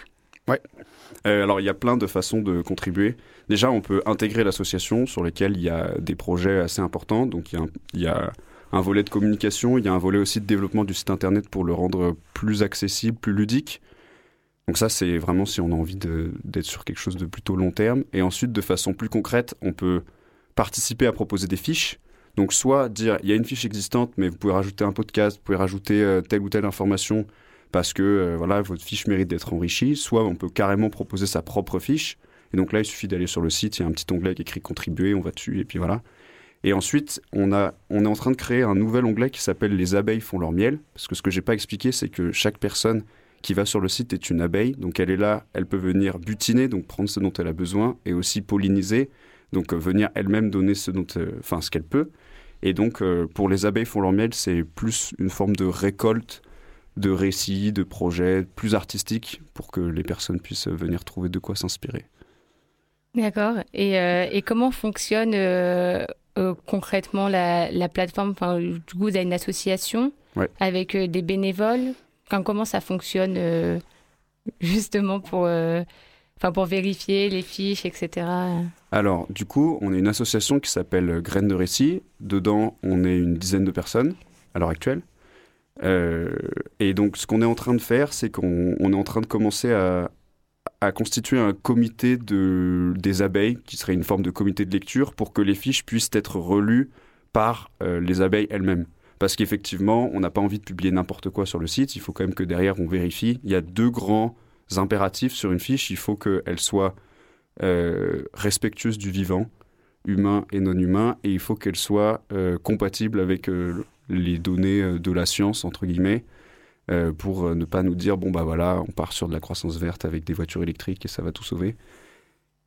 Euh, alors, il y a plein de façons de contribuer. Déjà, on peut intégrer l'association sur lesquelles il y a des projets assez importants. Donc, il y a un, il y a un volet de communication, il y a un volet aussi de développement du site internet pour le rendre plus accessible, plus ludique. Donc ça, c'est vraiment si on a envie d'être sur quelque chose de plutôt long terme. Et ensuite, de façon plus concrète, on peut participer à proposer des fiches. Donc soit dire, il y a une fiche existante, mais vous pouvez rajouter un podcast, vous pouvez rajouter euh, telle ou telle information parce que euh, voilà, votre fiche mérite d'être enrichie. Soit on peut carrément proposer sa propre fiche. Et donc là, il suffit d'aller sur le site, il y a un petit onglet qui écrit contribuer, on va dessus, et puis voilà. Et ensuite, on, a, on est en train de créer un nouvel onglet qui s'appelle Les abeilles font leur miel. Parce que ce que j'ai pas expliqué, c'est que chaque personne qui va sur le site est une abeille. Donc elle est là, elle peut venir butiner, donc prendre ce dont elle a besoin, et aussi polliniser, donc euh, venir elle-même donner ce dont, euh, enfin ce qu'elle peut. Et donc euh, pour les abeilles font leur miel, c'est plus une forme de récolte de récits, de projets plus artistiques pour que les personnes puissent venir trouver de quoi s'inspirer. D'accord. Et, euh, et comment fonctionne euh, euh, concrètement la, la plateforme? Enfin, Du coup, vous avez une association Ouais. avec des bénévoles? Comment ça fonctionne euh, <laughs> justement pour, euh, pour vérifier les fiches, etc. Alors, du coup, on est une association qui s'appelle Graines de Récit. Dedans, on est une dizaine de personnes à l'heure actuelle. Euh, et donc, ce qu'on est en train de faire, c'est qu'on on est en train de commencer à, constituer un comité de, des abeilles, qui serait une forme de comité de lecture, pour que les fiches puissent être relues par euh, les abeilles elles-mêmes. Parce qu'effectivement, on n'a pas envie de publier n'importe quoi sur le site, il faut quand même que derrière on vérifie. Il y a deux grands impératifs sur une fiche, il faut qu'elle soit euh, respectueuse du vivant, humain et non humain, et il faut qu'elle soit euh, compatible avec euh, les données de la science, entre guillemets, pour ne pas nous dire, bon bah voilà, on part sur de la croissance verte avec des voitures électriques et ça va tout sauver.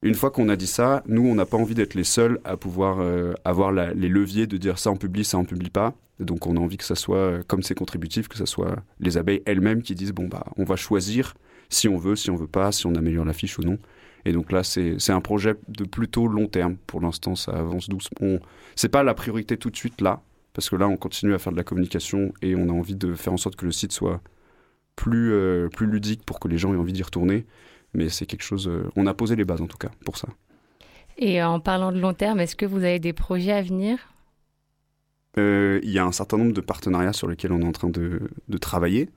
Une fois qu'on a dit ça, nous, on n'a pas envie d'être les seuls à pouvoir avoir les leviers de dire ça on publie, ça on publie pas. Donc on a envie que ça soit, euh, comme c'est contributif, que ça soit les abeilles elles-mêmes qui disent, bon bah on va choisir si on veut, si on veut pas, si on améliore la fiche ou non. Et donc là, c'est un projet de plutôt long terme. Pour l'instant, ça avance doucement. C'est pas la priorité tout de suite là, parce que là, on continue à faire de la communication et on a envie de faire en sorte que le site soit plus, euh, plus ludique pour que les gens aient envie d'y retourner. Mais c'est quelque chose. euh, on a posé les bases en tout cas pour ça. Et en parlant de long terme, est-ce que vous avez des projets à venir? Il y a un certain nombre de partenariats sur lesquels on est en train de, travailler.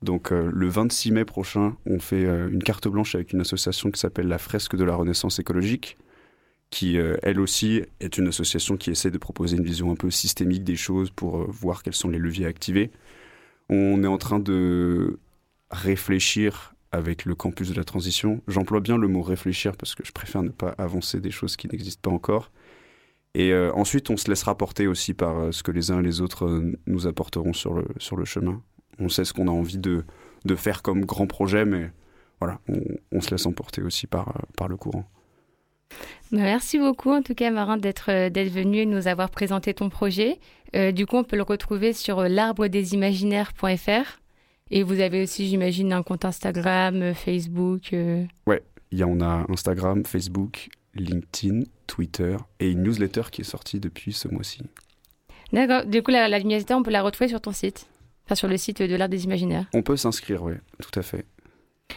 Donc euh, le 26 mai prochain, on fait euh, une carte blanche avec une association qui s'appelle la Fresque de la Renaissance écologique, qui euh, elle aussi est une association qui essaie de proposer une vision un peu systémique des choses pour euh, voir quels sont les leviers à activer. On est en train de réfléchir avec le campus de la transition. J'emploie bien le mot réfléchir parce que je préfère ne pas avancer des choses qui n'existent pas encore. Et euh, ensuite, on se laissera porter aussi par euh, ce que les uns et les autres euh, nous apporteront sur le, sur le chemin. On sait ce qu'on a envie de, de faire comme grand projet, mais voilà, on, on se laisse emporter aussi par, par le courant. Bah, Merci beaucoup en tout cas Marin d'être venu et de nous avoir présenté ton projet. Du coup, on peut le retrouver sur euh, l'arbredesimaginaires.fr. Et vous avez aussi, j'imagine, un compte Instagram, Facebook. euh. Il y on a Instagram, Facebook, LinkedIn, Twitter et une newsletter qui est sortie depuis ce mois-ci. D'accord. Du coup, la, la newsletter, on peut la retrouver sur ton site? Enfin, sur le site de l'Art des Imaginaires. On peut s'inscrire, oui, tout à fait.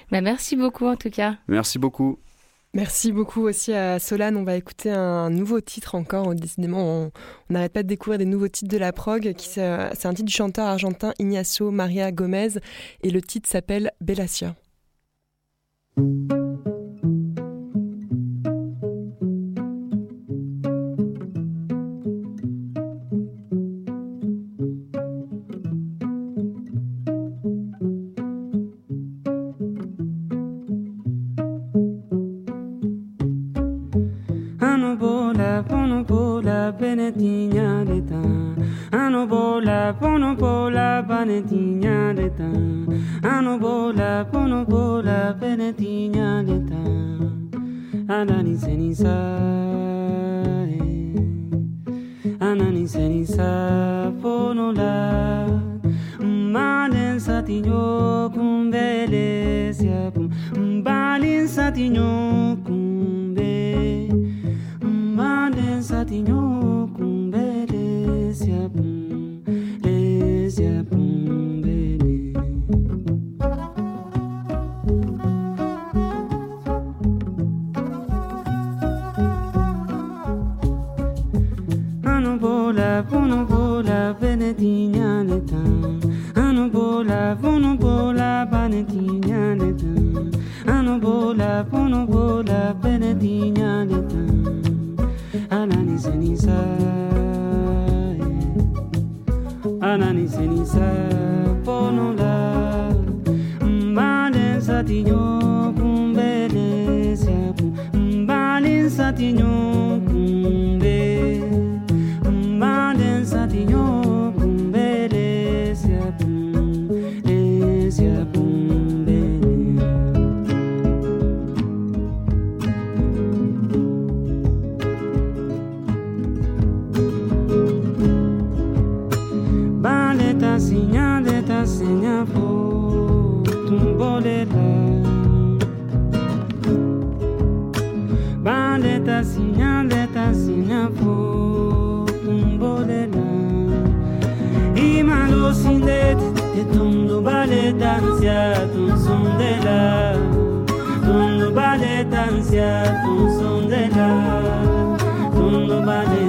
Bah, merci beaucoup en tout cas. Merci beaucoup. Merci beaucoup aussi à Solane. On va écouter un nouveau titre encore. Décidément, on n'arrête pas de découvrir des nouveaux titres de la prog. C'est un titre du chanteur argentin Ignacio Maria Gomez et le titre s'appelle Bellacia. Tundo bale tancia tun son de la tundu bale tancia tun son de la tundu bale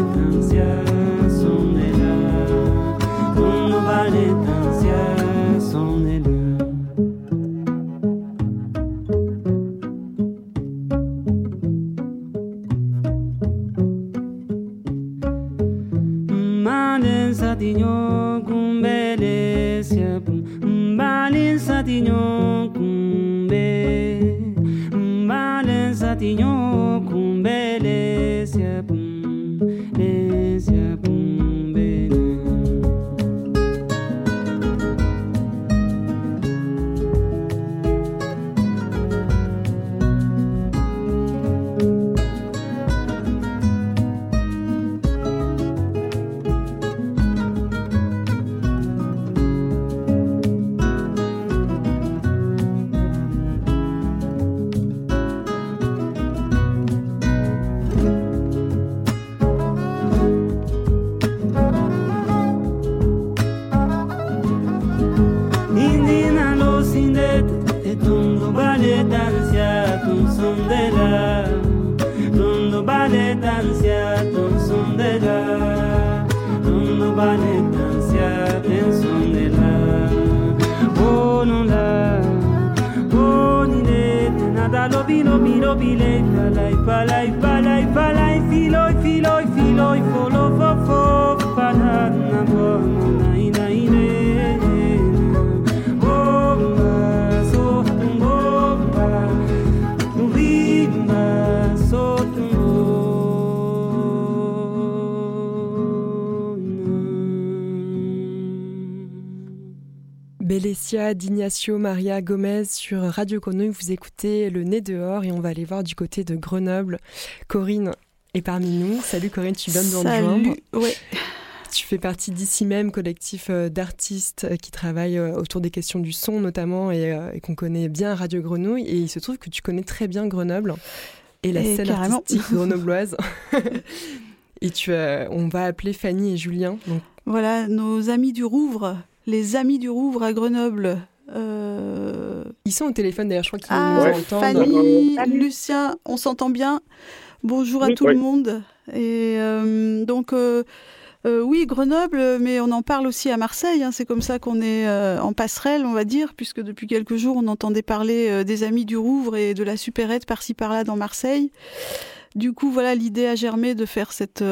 Maria Gomez sur Radio Grenouille. Vous écoutez Le Nez dehors et on va aller voir du côté de Grenoble. Corinne est parmi nous. Salut Corinne, tu viens de nous rejoindre. ouais. Tu fais partie d'ici même, collectif euh, d'artistes euh, qui travaillent euh, autour des questions du son notamment et, et qu'on connaît bien Radio Grenouille. Et il se trouve que tu connais très bien Grenoble et la Et scène carrément. artistique <laughs> grenobloise. et tu as, on va appeler Fanny et Julien. Donc, Voilà, nos amis du Rouvre, les amis du Rouvre à Grenoble. Euh, ils sont au téléphone d'ailleurs, je crois qu'ils Ah, nous entendent. Fanny, Lucien, on s'entend bien. Bonjour à Oui. tout Oui. le monde. Et euh, donc, euh, euh, oui, Grenoble, mais on en parle aussi à Marseille. hein. C'est comme ça qu'on est euh, en passerelle, on va dire, puisque depuis quelques jours, on entendait parler euh, des amis du Rouvre et de la supérette par-ci par-là dans Marseille. Du coup, voilà, l'idée a germé de faire cette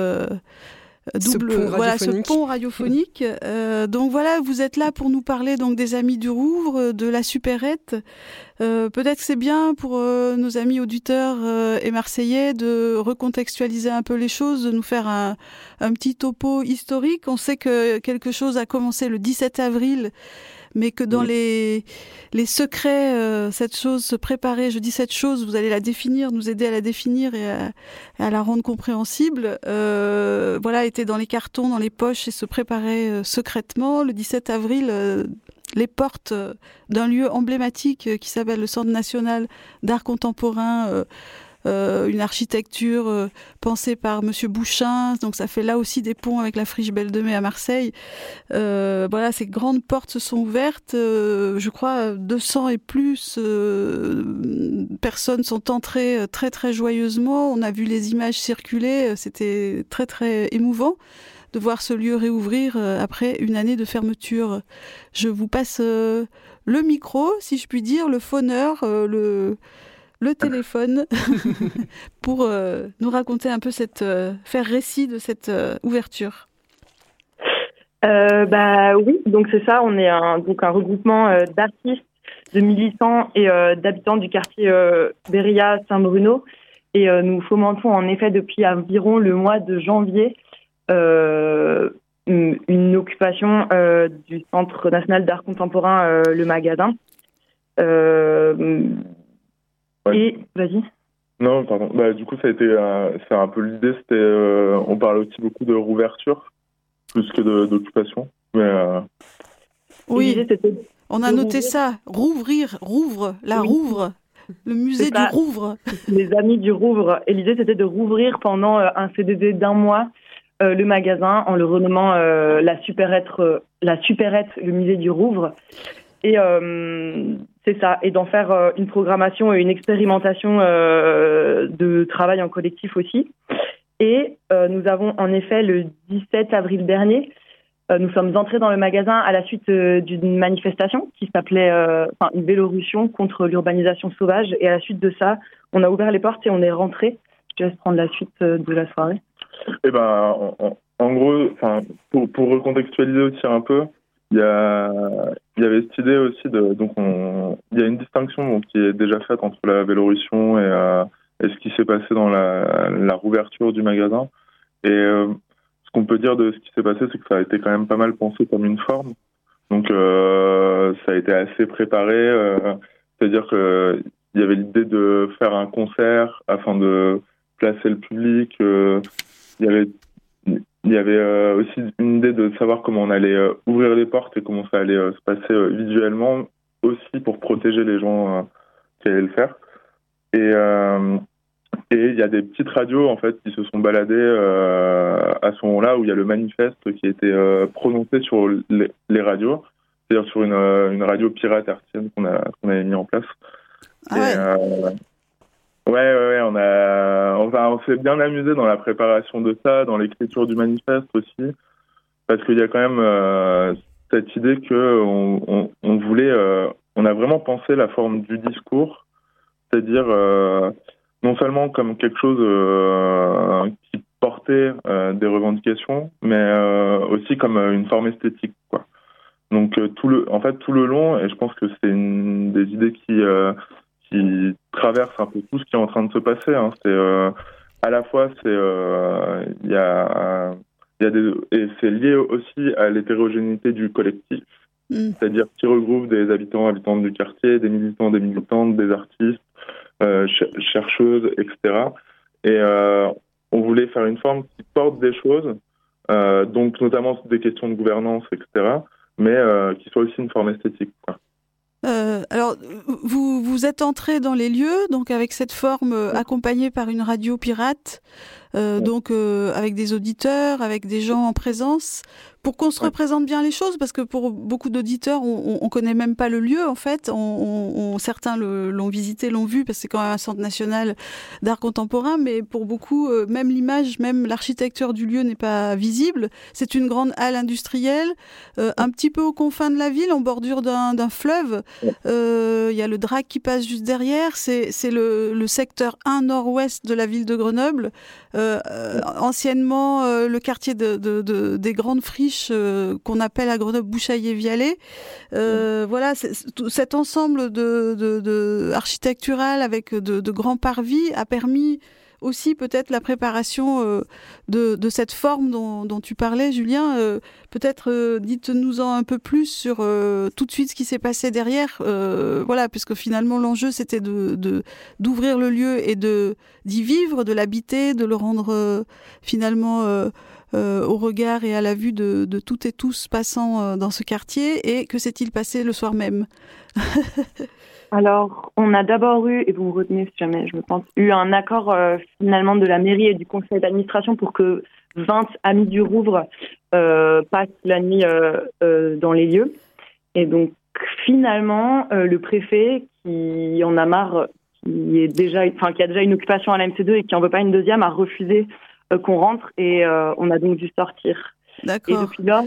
euh, Ce double, pont voilà, ce pont radiophonique. Euh, donc voilà, vous êtes là pour nous parler donc des amis du Rouvre, de la supérette. Euh, Peut-être que c'est bien pour euh, nos amis auditeurs euh, et marseillais de recontextualiser un peu les choses, de nous faire un, un petit topo historique. On sait que quelque chose a commencé le 17 avril, mais que dans les, les secrets, euh, cette chose se préparer, je dis cette chose, vous allez la définir, nous aider à la définir et à, à la rendre compréhensible. Euh, voilà, était dans les cartons, dans les poches et se préparer euh, secrètement. Le 17 avril, euh, les portes euh, d'un lieu emblématique qui s'appelle le Centre national d'art contemporain. Euh, une architecture euh, pensée par Monsieur Bouchin, donc ça fait là aussi des ponts avec la friche Belle de Mai à Marseille. Euh, voilà, ces grandes portes se sont ouvertes. je crois 200 et plus personnes sont entrées très très joyeusement. On a vu les images circuler, c'était très très émouvant de voir ce lieu réouvrir après une année de fermeture. Je vous passe le micro, si je puis dire, le euh, le, le téléphone, <laughs> pour euh, nous raconter un peu cette, euh, faire récit de cette euh, ouverture. Bah oui, donc c'est ça. On est un, donc un regroupement d'artistes, de militants et d'habitants du quartier Beria Saint-Bruno. Et nous fomentons en effet depuis environ le mois de janvier une occupation du Centre national d'art contemporain, le magasin. Euh, Et vas-y. Non, pardon. Bah, du coup, ça a été, euh, c'est un peu l'idée. C'était, euh, on parle aussi beaucoup de rouverture plus que de- d'occupation. Mais euh, Oui, on a noté ça. Rouvrir, rouvre, la Oui. rouvre, le musée du. Rouvre. les amis du Rouvre. Et l'idée, c'était de rouvrir pendant euh, un CDD d'un mois euh, le magasin en le renommant euh, la, supérette, euh, la supérette, le musée du Rouvre. Et euh, c'est ça, et d'en faire euh, une programmation et une expérimentation euh, de travail en collectif aussi. Et euh, nous avons en effet le 17 avril dernier, nous sommes entrés dans le magasin à la suite d'une manifestation qui s'appelait une Vélorussion contre l'urbanisation sauvage. Et à la suite de ça, on a ouvert les portes et on est rentré. Je te laisse prendre la suite de la soirée. Eh ben, en, gros, pour, pour recontextualiser aussi un peu, il y, a, il y avait cette idée aussi de, donc on, il y a une distinction donc, qui est déjà faite entre la Vélorussion et, euh, et ce qui s'est passé dans la, la rouverture du magasin. Et euh, ce qu'on peut dire de ce qui s'est passé, c'est que ça a été quand même pas mal pensé comme une forme. Donc euh, ça a été assez préparé. euh, C'est-à-dire que il y avait l'idée de faire un concert afin de placer le public. euh, il y avait il y avait euh, aussi une idée de savoir comment on allait euh, ouvrir les portes et comment ça allait euh, se passer visuellement, aussi pour protéger les gens qui allaient le faire. Et et il y a des petites radios en fait qui se sont baladées à ce moment-là où il y a le manifeste qui a été euh, prononcé sur les, les radios, c'est-à-dire sur une, une radio pirate artienne qu'on a qu'on avait mis en place. Ah ouais. Ouais, ouais, on a, on s'est bien amusé dans la préparation de ça, dans l'écriture du manifeste aussi, parce qu'il y a quand même euh, cette idée que on, on, voulait, euh, on a vraiment pensé la forme du discours, c'est-à-dire euh, non seulement comme quelque chose qui portait des revendications, mais aussi comme une forme esthétique, quoi. Donc tout le, en fait, tout le long, et je pense que c'est une des idées qui qui traverse un peu tout ce qui est en train de se passer. Hein. C'est euh, à la fois c'est euh, il y a il y a des et c'est lié aussi à l'hétérogénéité du collectif, Mm. c'est-à-dire qui regroupe des habitants habitantes du quartier, des militants, des militantes, des artistes, euh, ch- chercheuses, etc. Et on voulait faire une forme qui porte des choses, donc notamment des questions de gouvernance, etc. Mais euh, qui soit aussi une forme esthétique. Quoi. Euh, alors, vous, vous êtes entré dans les lieux, donc avec cette forme euh, accompagnée par une radio pirate, euh, donc euh, avec des auditeurs, avec des gens en présence, pour qu'on se représente bien les choses, parce que pour beaucoup d'auditeurs, on, on, on connaît même pas le lieu en fait. On, on- on- certains l'ont visité, l'ont vu, parce que c'est quand même un centre national d'art contemporain, mais pour beaucoup, euh, même l'image, même l'architecture du lieu n'est pas visible. C'est une grande halle industrielle, euh, un petit peu aux confins de la ville, en bordure d'un fleuve. Euh, Il y a le Drac qui passe juste derrière. C'est c'est le, le secteur 1 nord-ouest de la ville de Grenoble. Euh, anciennement, euh, le quartier de, de- de- des grandes friches euh, qu'on appelle à Grenoble Bouchaillé-Vialet. Euh, Voilà, tout cet ensemble de, de, de architectural avec de, de grands parvis a permis aussi peut-être la préparation euh, de, de cette forme dont, dont tu parlais, Julien. Euh, peut-être euh, dites-nous-en un peu plus sur euh, tout de suite ce qui s'est passé derrière. Euh, voilà, puisque finalement l'enjeu c'était de d'ouvrir le lieu et d'y vivre, de l'habiter, de le rendre euh, finalement au regard et à la vue de, de toutes et tous passant dans ce quartier. Et que s'est-il passé le soir même? <laughs> Alors, on a d'abord eu, et vous me retenez si jamais je me pense, eu un accord euh, finalement de la mairie et du conseil d'administration pour que 20 amis du Rouvre euh, passent la nuit euh, dans les lieux. Et donc, finalement, le préfet, qui en a marre, qui, est déjà, enfin, qui a déjà une occupation à la MC2 et qui en veut pas une deuxième, a refusé qu'on rentre et on a donc dû sortir. Et D'accord. depuis là,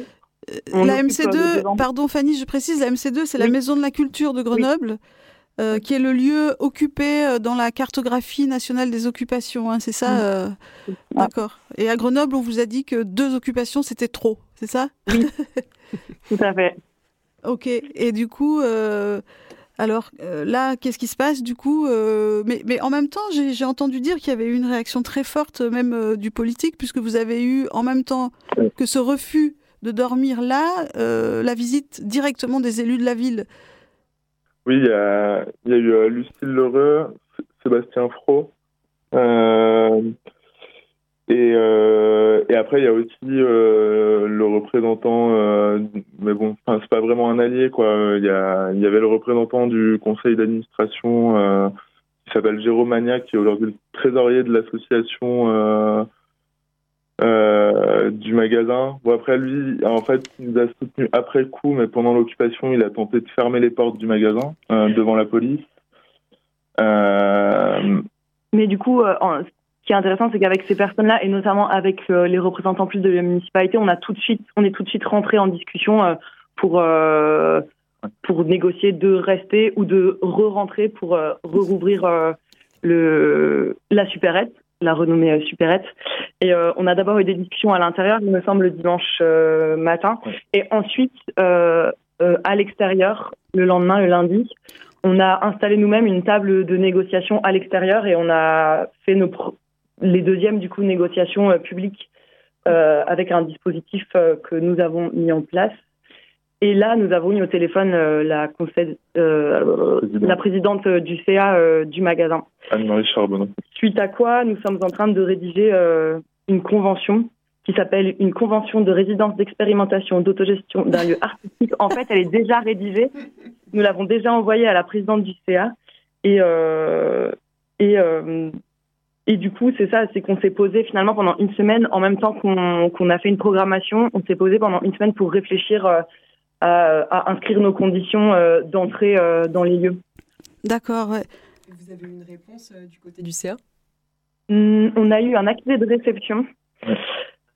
on La occupe, euh, le MC2, devant. pardon Fanny, je précise, la MC2, c'est la. Maison de la Culture de Grenoble, euh, qui est le lieu occupé euh, dans la cartographie nationale des occupations, hein, c'est ça euh, D'accord. Et à Grenoble, on vous a dit que deux occupations, c'était trop, c'est ça? <laughs> Tout à fait. Ok, et du coup, euh, alors là, qu'est-ce qui se passe du coup mais, mais en même temps, j'ai entendu dire qu'il y avait eu une réaction très forte, même du politique, puisque vous avez eu en même temps que ce refus de dormir là, la visite directement des élus de la ville. Oui, il y a, eu euh, Lucille Lheureux, Sébastien Fro. euh, et, euh, et après, il y a aussi le représentant, mais bon, c'est pas vraiment un allié, quoi. Il y, a, il y avait le représentant du conseil d'administration qui s'appelle Jérôme Magnac, qui est aujourd'hui le trésorier de l'association euh, du magasin. Bon, après, lui, en fait, il nous a soutenu après coup, mais pendant l'occupation, il a tenté de fermer les portes du magasin euh, devant la police. Euh, Mais du coup, en- ce qui est intéressant, c'est qu'avec ces personnes-là, et notamment avec les représentants plus de la municipalité, on a tout de suite, on est tout de suite rentré en discussion pour pour négocier de rester ou de re-rentrer pour rouvrir le la supérette, la renommée euh, supérette. Et euh, on a d'abord eu des discussions à l'intérieur, il me semble, le dimanche euh, matin, et ensuite euh, à l'extérieur le lendemain, le lundi. On a installé nous-mêmes une table de négociation à l'extérieur et on a fait nos les deuxièmes du coup négociations publiques avec un dispositif que nous avons mis en place. Et là, nous avons eu au téléphone euh, la, conseil- euh, la présidente euh, du CA du magasin. Anne-Marie Charbonneau. Suite à quoi, nous sommes en train de rédiger une convention qui s'appelle une convention de résidence d'expérimentation d'autogestion d'un lieu artistique. En fait, elle est déjà rédigée. Nous l'avons déjà envoyée à la présidente du CA. Et, euh, et, euh, et du coup, c'est ça, c'est qu'on s'est posé finalement pendant une semaine, en même temps qu'on a fait une programmation, on s'est posé pendant une semaine pour réfléchir à, à inscrire nos conditions euh, d'entrée euh, dans les lieux. D'accord, ouais. Vous avez eu une réponse euh, du côté du CA Hum, on a eu un accusé de réception.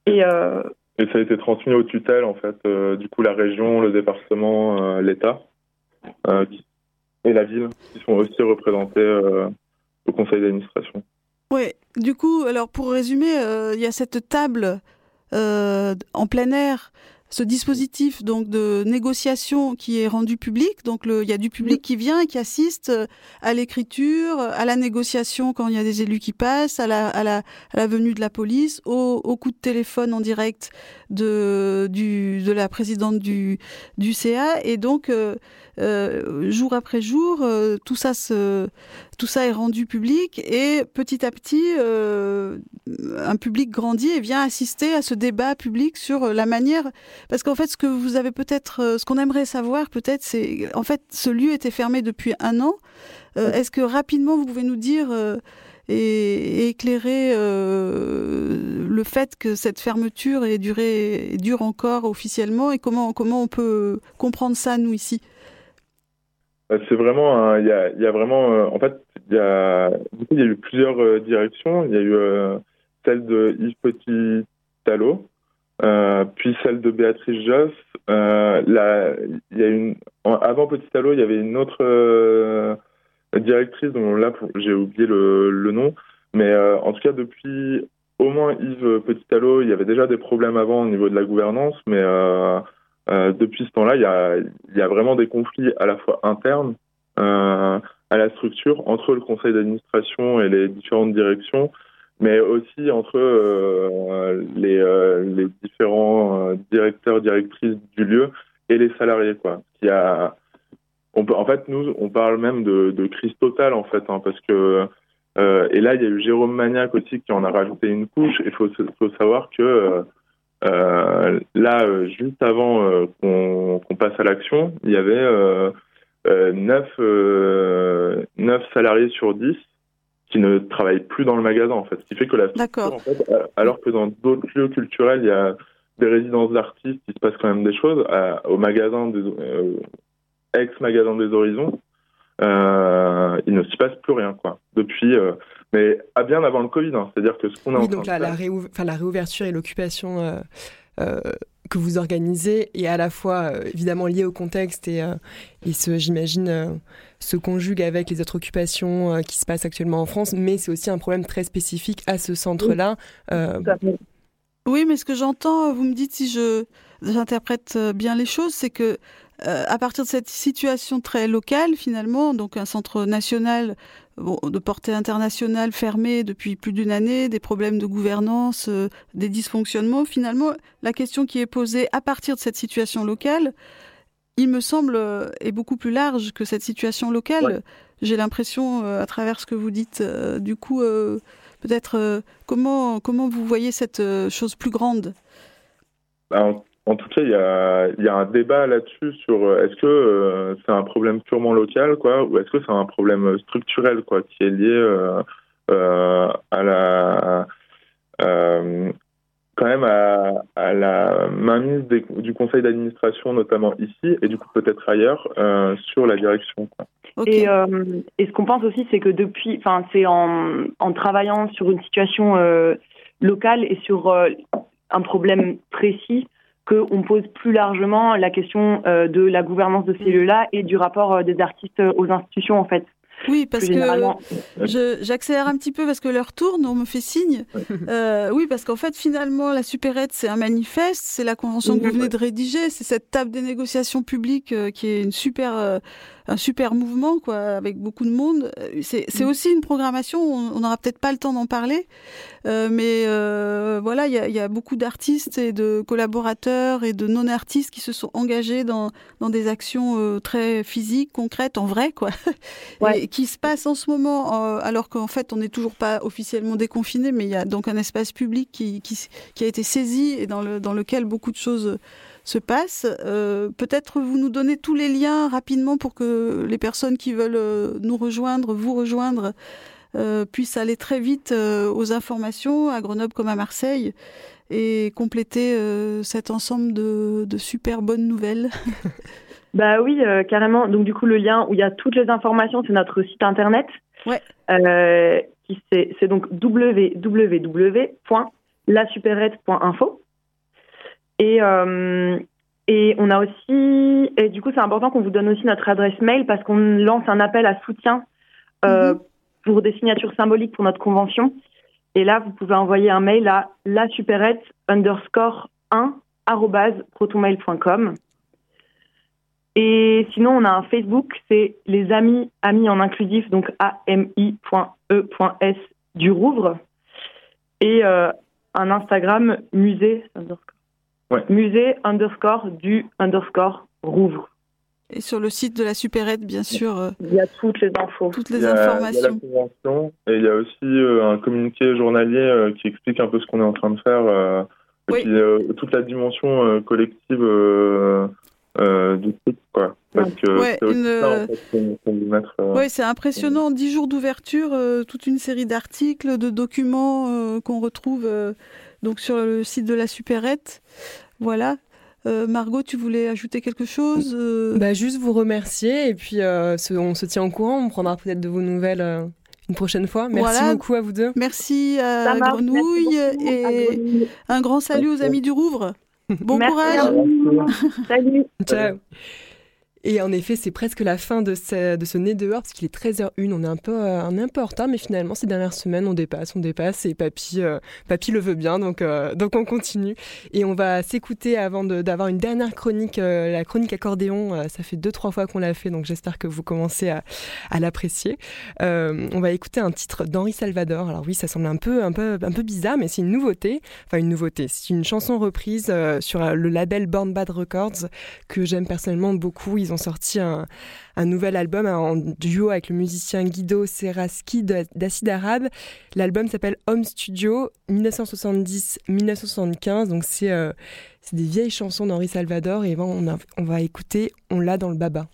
Et euh, Et ça a été transmis aux tutelles, en fait, euh, du coup, la région, le département, euh, l'État euh, et la ville, qui sont aussi représentés euh, au conseil d'administration. Oui, du coup, alors pour résumer, euh, il y a cette table euh, en plein air, ce dispositif donc de négociation qui est rendu public. Donc il y a du public qui vient et qui assiste euh, à l'écriture, à la négociation quand il y a des élus qui passent, à la, à la, à la venue de la police, au, au coup de téléphone en direct de, du, de la présidente du, du CA. Et donc, euh, euh, jour après jour, euh, tout ça se, tout ça est rendu public et petit à petit, euh, un public grandit et vient assister à ce débat public sur la manière. Parce qu'en fait, ce que vous avez peut-être, euh, ce qu'on aimerait savoir peut-être, c'est en fait, ce lieu était fermé depuis un an. Euh, Est-ce que rapidement vous pouvez nous dire euh, et, et éclairer euh, le fait que cette fermeture est durée, dure encore officiellement et comment comment on peut comprendre ça nous ici? C'est vraiment, il y a, il y a vraiment, en fait, il y a, il y a eu plusieurs directions. Il y a eu celle de Yves Petit-Talot, euh, puis celle de Béatrice Josse. Euh, il y a une, avant Petit-Talot, il y avait une autre euh, directrice dont là, j'ai oublié le, le nom, mais euh, en tout cas, depuis au moins Yves Petit-Talot, il y avait déjà des problèmes avant au niveau de la gouvernance, mais euh, depuis ce temps-là, il y a, y a vraiment des conflits à la fois internes à la structure entre le conseil d'administration et les différentes directions, mais aussi entre euh, les, euh, les différents euh, directeurs, directrices du lieu et les salariés. Quoi. Y a, on peut, en fait, nous, on parle même de, de crise totale, en fait, hein, parce que euh, et là, il y a eu Jérôme Maniac aussi qui en a rajouté une couche. Il faut, faut savoir que euh, euh, là, juste avant qu'on qu'on passe à l'action, il y avait euh, euh, 9, euh, 9 salariés sur 10 qui ne travaillent plus dans le magasin, en fait. Ce qui fait que la structure, en fait, alors que dans d'autres lieux culturels, il y a des résidences d'artistes, il se passe quand même des choses. À- au magasin, des, euh, ex-magasin des Horizons, euh, il ne s'y passe plus rien, quoi. Depuis, euh, mais à bien avant le Covid, hein. c'est-à-dire que ce qu'on a Oui, donc la, la, enfin, la réouverture et l'occupation euh, euh, que vous organisez est à la fois euh, évidemment liée au contexte et, euh, et ce, j'imagine, euh, se conjugue avec les autres occupations euh, qui se passent actuellement en France, mais c'est aussi un problème très spécifique à ce centre-là. Euh, Oui, mais ce que j'entends, vous me dites si je j'interprète euh, bien les choses, c'est que euh, à partir de cette situation très locale, finalement, donc un centre national bon, de portée internationale fermé depuis plus d'une année, des problèmes de gouvernance, euh, des dysfonctionnements, finalement, la question qui est posée à partir de cette situation locale, il me semble, euh, est beaucoup plus large que cette situation locale. Ouais. J'ai l'impression, euh, à travers ce que vous dites, euh, du coup, peut-être comment, comment vous voyez cette chose plus grande? Bah, en, tout cas, il y a, il y a un débat là-dessus sur est-ce que euh, c'est un problème purement local, quoi, ou est-ce que c'est un problème structurel, quoi, qui est lié euh, euh, à la, euh, même à, à la mainmise des- du conseil d'administration, notamment ici, et du coup peut-être ailleurs, euh, sur la direction. quoi. Et, euh, et ce qu'on pense aussi, c'est que depuis, enfin, c'est en, en travaillant sur une situation euh, locale et sur euh, un problème précis qu'on pose plus largement la question euh, de la gouvernance de ces lieux-là et du rapport euh, des artistes aux institutions, en fait. Oui, parce que généralement. je- j'accélère un petit peu parce que l'heure tourne, on me fait signe. Euh, oui, parce qu'en fait, finalement, la supérette, c'est un manifeste, c'est la convention que vous venez de rédiger, c'est cette table des négociations publiques euh, qui est une super, euh, un super mouvement, quoi, avec beaucoup de monde. C'est c'est aussi une programmation, on n'aura peut-être pas le temps d'en parler, euh, mais euh, voilà, il y a, y a beaucoup d'artistes et de collaborateurs et de non-artistes qui se sont engagés dans, dans des actions euh, très physiques, concrètes, en vrai, quoi. <laughs> Et qui se passe en ce moment, euh, alors qu'en fait, on n'est toujours pas officiellement déconfiné, mais il y a donc un espace public qui, qui, qui a été saisi et dans, le, dans lequel beaucoup de choses se passent. Euh, Peut-être vous nous donnez tous les liens rapidement pour que les personnes qui veulent euh, nous rejoindre, vous rejoindre, euh, puissent aller très vite euh, aux informations, à Grenoble comme à Marseille, et compléter cet ensemble de, de super bonnes nouvelles. <laughs> Bah oui, carrément. Donc du coup, le lien où il y a toutes les informations, c'est notre site internet. Ouais. Qui c'est, c'est donc www.lasuperette.info. Et euh, et on a aussi et du coup, c'est important qu'on vous donne aussi notre adresse mail parce qu'on lance un appel à soutien euh, pour des signatures symboliques pour notre convention. Et là, vous pouvez envoyer un mail à lasuperette underscore 1 arobase protonmail.com. Et sinon, on a un Facebook, c'est les amis, amis en inclusif, donc ami.e.s du Rouvre. Et euh, un Instagram, musée underscore. Musée underscore du underscore Rouvre. Et sur le site de la supérette, bien sûr. euh, Il y a toutes les infos. Toutes Il les y a- Il y a la informations. convention et il y a aussi euh, un communiqué journalier euh, qui explique un peu ce qu'on est en train de faire. euh, et puis euh, toute la dimension euh, collective euh, euh, du truc, quoi. Parce que Ouais, c'est une, en fait, Oui, impressionnant. Dix jours d'ouverture, euh, toute une série d'articles, de documents euh, qu'on retrouve euh, donc sur le site de la supérette. Voilà. Euh, Margot, tu voulais ajouter quelque chose euh, Bah, juste vous remercier et puis euh, se- on se tient au courant. On prendra peut-être de vos nouvelles euh, une prochaine fois. Merci Voilà. beaucoup à vous deux. Merci à marche, Grenouille merci beaucoup à et un grand salut aux amis du Rouvre. Bon Merci courage. à vous. <laughs> Salut. Ciao. Et en effet, c'est presque la fin de ce, de ce nez dehors, parce qu'il est 13h01. On est, un peu, euh, un peu en retard, mais finalement, ces dernières semaines, on dépasse, on dépasse, et Papy, euh, papy le veut bien, donc, euh, donc on continue. Et on va s'écouter avant d'avoir une dernière chronique, la chronique accordéon. Ça fait deux, trois fois qu'on l'a fait, donc j'espère que vous commencez à, l'apprécier. On va écouter un titre d'Henri Salvador. Alors oui, ça semble un peu, un peu, un peu bizarre, mais c'est une nouveauté. Enfin, une nouveauté. C'est une chanson reprise sur le label Born Bad Records que j'aime personnellement beaucoup. Ils ont sorti un, un nouvel album en duo avec le musicien Guido Seraski de- d'Acide Arabe. L'album s'appelle Home Studio 1970-1975. Donc c'est euh, c'est des vieilles chansons d'Henri Salvador et on, on va écouter On l'a dans le baba.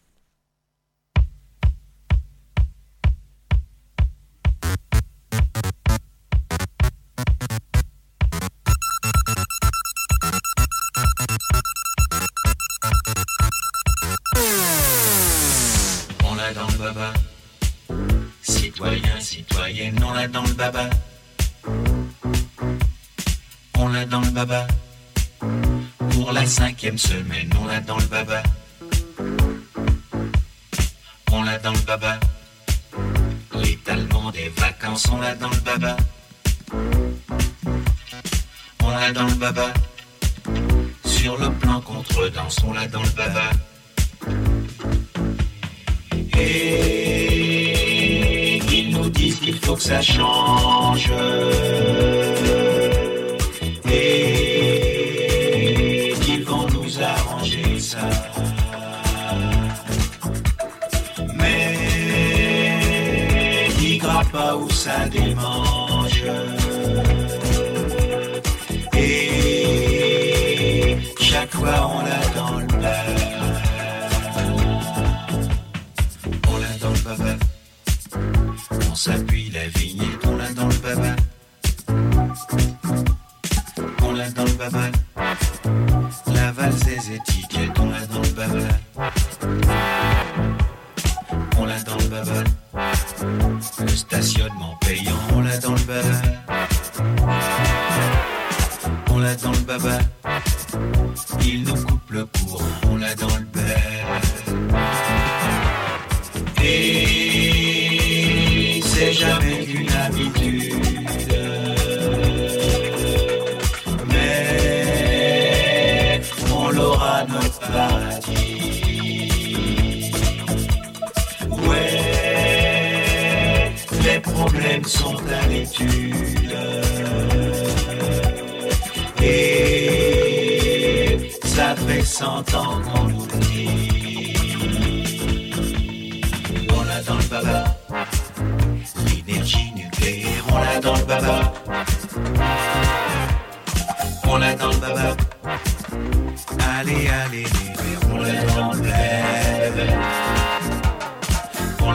On l'a dans le baba. On l'a dans le baba. Pour la cinquième semaine, on l'a dans le baba. On l'a dans le baba. L'étalement des vacances, on l'a dans le baba. On l'a dans le baba. Sur le plan contre-danse, on l'a dans le baba. Et faut que ça change. Et qu'ils vont nous arranger ça. Mais n'y grappe pas où ça démange. Et chaque fois on l'a dans s'appuie la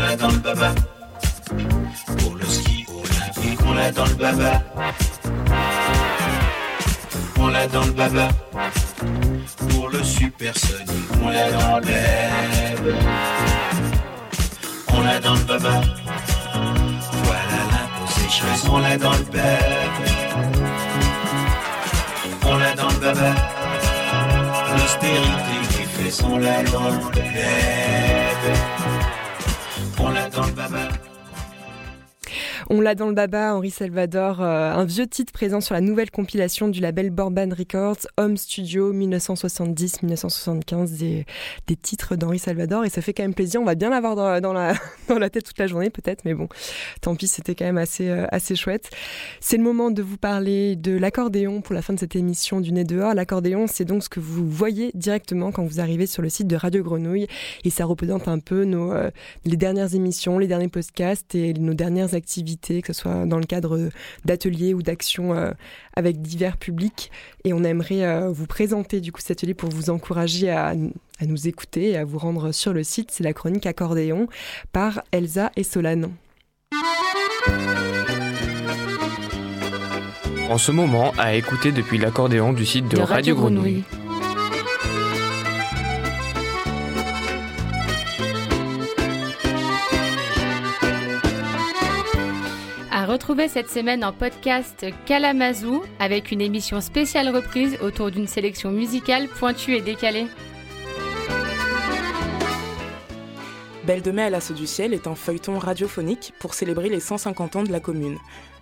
l'a dans le baba. Pour le ski olympique, on l'a dans le baba. On l'a dans le baba. Pour le supersonique, on l'a dans le. On l'a dans le baba. Voilà sécheuse, on l'a dans le baba. On l'a dans le baba. L'austérité des fesses, on l'a dans le baba. On l'a dans le baba, Henri Salvador, euh, un vieux titre présent sur la nouvelle compilation du label Borban Records, Home Studio 1970-1975, des, des titres d'Henri Salvador. Et ça fait quand même plaisir. On va bien l'avoir dans, la, <laughs> dans la tête toute la journée, peut-être, mais bon, tant pis, c'était quand même assez, euh, assez chouette. C'est le moment de vous parler de l'accordéon pour la fin de cette émission du Nez dehors. L'accordéon, c'est donc ce que vous voyez directement quand vous arrivez sur le site de Radio Grenouille. Et ça représente un peu nos, euh, les dernières émissions, les derniers podcasts et nos dernières activités que ce soit dans le cadre d'ateliers ou d'actions euh, avec divers publics. Et on aimerait euh, vous présenter du coup cet atelier pour vous encourager à, à nous écouter et à vous rendre sur le site. C'est la chronique accordéon par Elsa et Solane. En ce moment, à écouter depuis l'accordéon du site de, De Radio, Radio Grenouille. Retrouver cette semaine en podcast Kalamazoo avec une émission spéciale reprise autour d'une sélection musicale pointue et décalée. Belle de mai à l'assaut du ciel est un feuilleton radiophonique pour célébrer les 150 ans de la commune.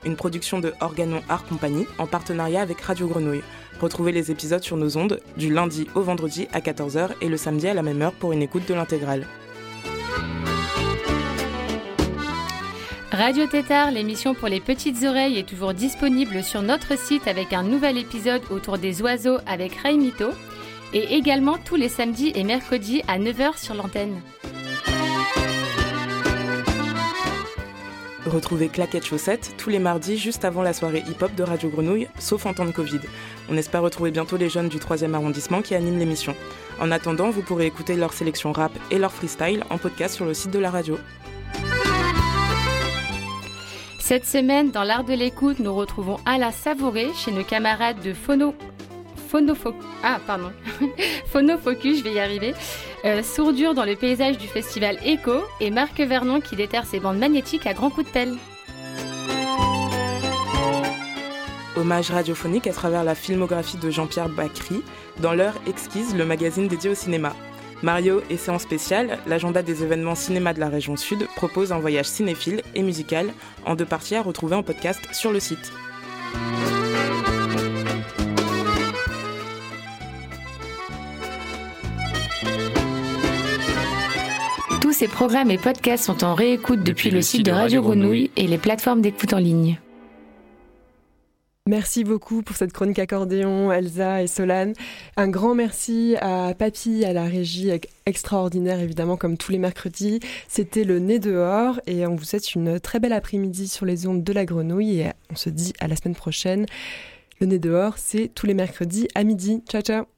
Une production de Organon Art Compagnie en partenariat avec Radio Grenouille. Retrouvez les épisodes sur nos ondes du lundi au vendredi à 14h et le samedi à la même heure pour une écoute de l'intégrale. Radio Tétard, l'émission pour les petites oreilles, est toujours disponible sur notre site avec un nouvel épisode autour des oiseaux avec Ray Mito et également tous les samedis et mercredis à 9h sur l'antenne. Retrouvez Claquette Chaussette tous les mardis juste avant la soirée hip-hop de Radio Grenouille, sauf en temps de Covid. On espère retrouver bientôt les jeunes du 3e arrondissement qui animent l'émission. En attendant, vous pourrez écouter leur sélection rap et leur freestyle en podcast sur le site de la radio. Cette semaine, dans l'art de l'écoute, nous retrouvons Ala Savouré chez nos camarades de Phono... Phonofo... Ah, pardon. <laughs> Phonofocus, je vais y arriver. Euh, sourdure dans le paysage du festival Echo et Marc Vernon qui déterre ses bandes magnétiques à grands coups de pelle. Hommage radiophonique à travers la filmographie de Jean-Pierre Bacry dans l'heure exquise, le magazine dédié au cinéma. Mario et séance spéciale, l'agenda des événements cinéma de la région sud propose un voyage cinéphile et musical en deux parties à retrouver en podcast sur le site. Tous ces programmes et podcasts sont en réécoute depuis, le site de Radio Grenouille et les plateformes d'écoute en ligne. Merci beaucoup pour cette chronique accordéon, Elsa et Solane. Un grand merci à Papy, à la régie extraordinaire, évidemment, comme tous les mercredis. C'était le nez dehors et on vous souhaite une très belle après-midi sur les ondes de la grenouille et on se dit à la semaine prochaine. Le nez dehors, c'est tous les mercredis à midi. Ciao, ciao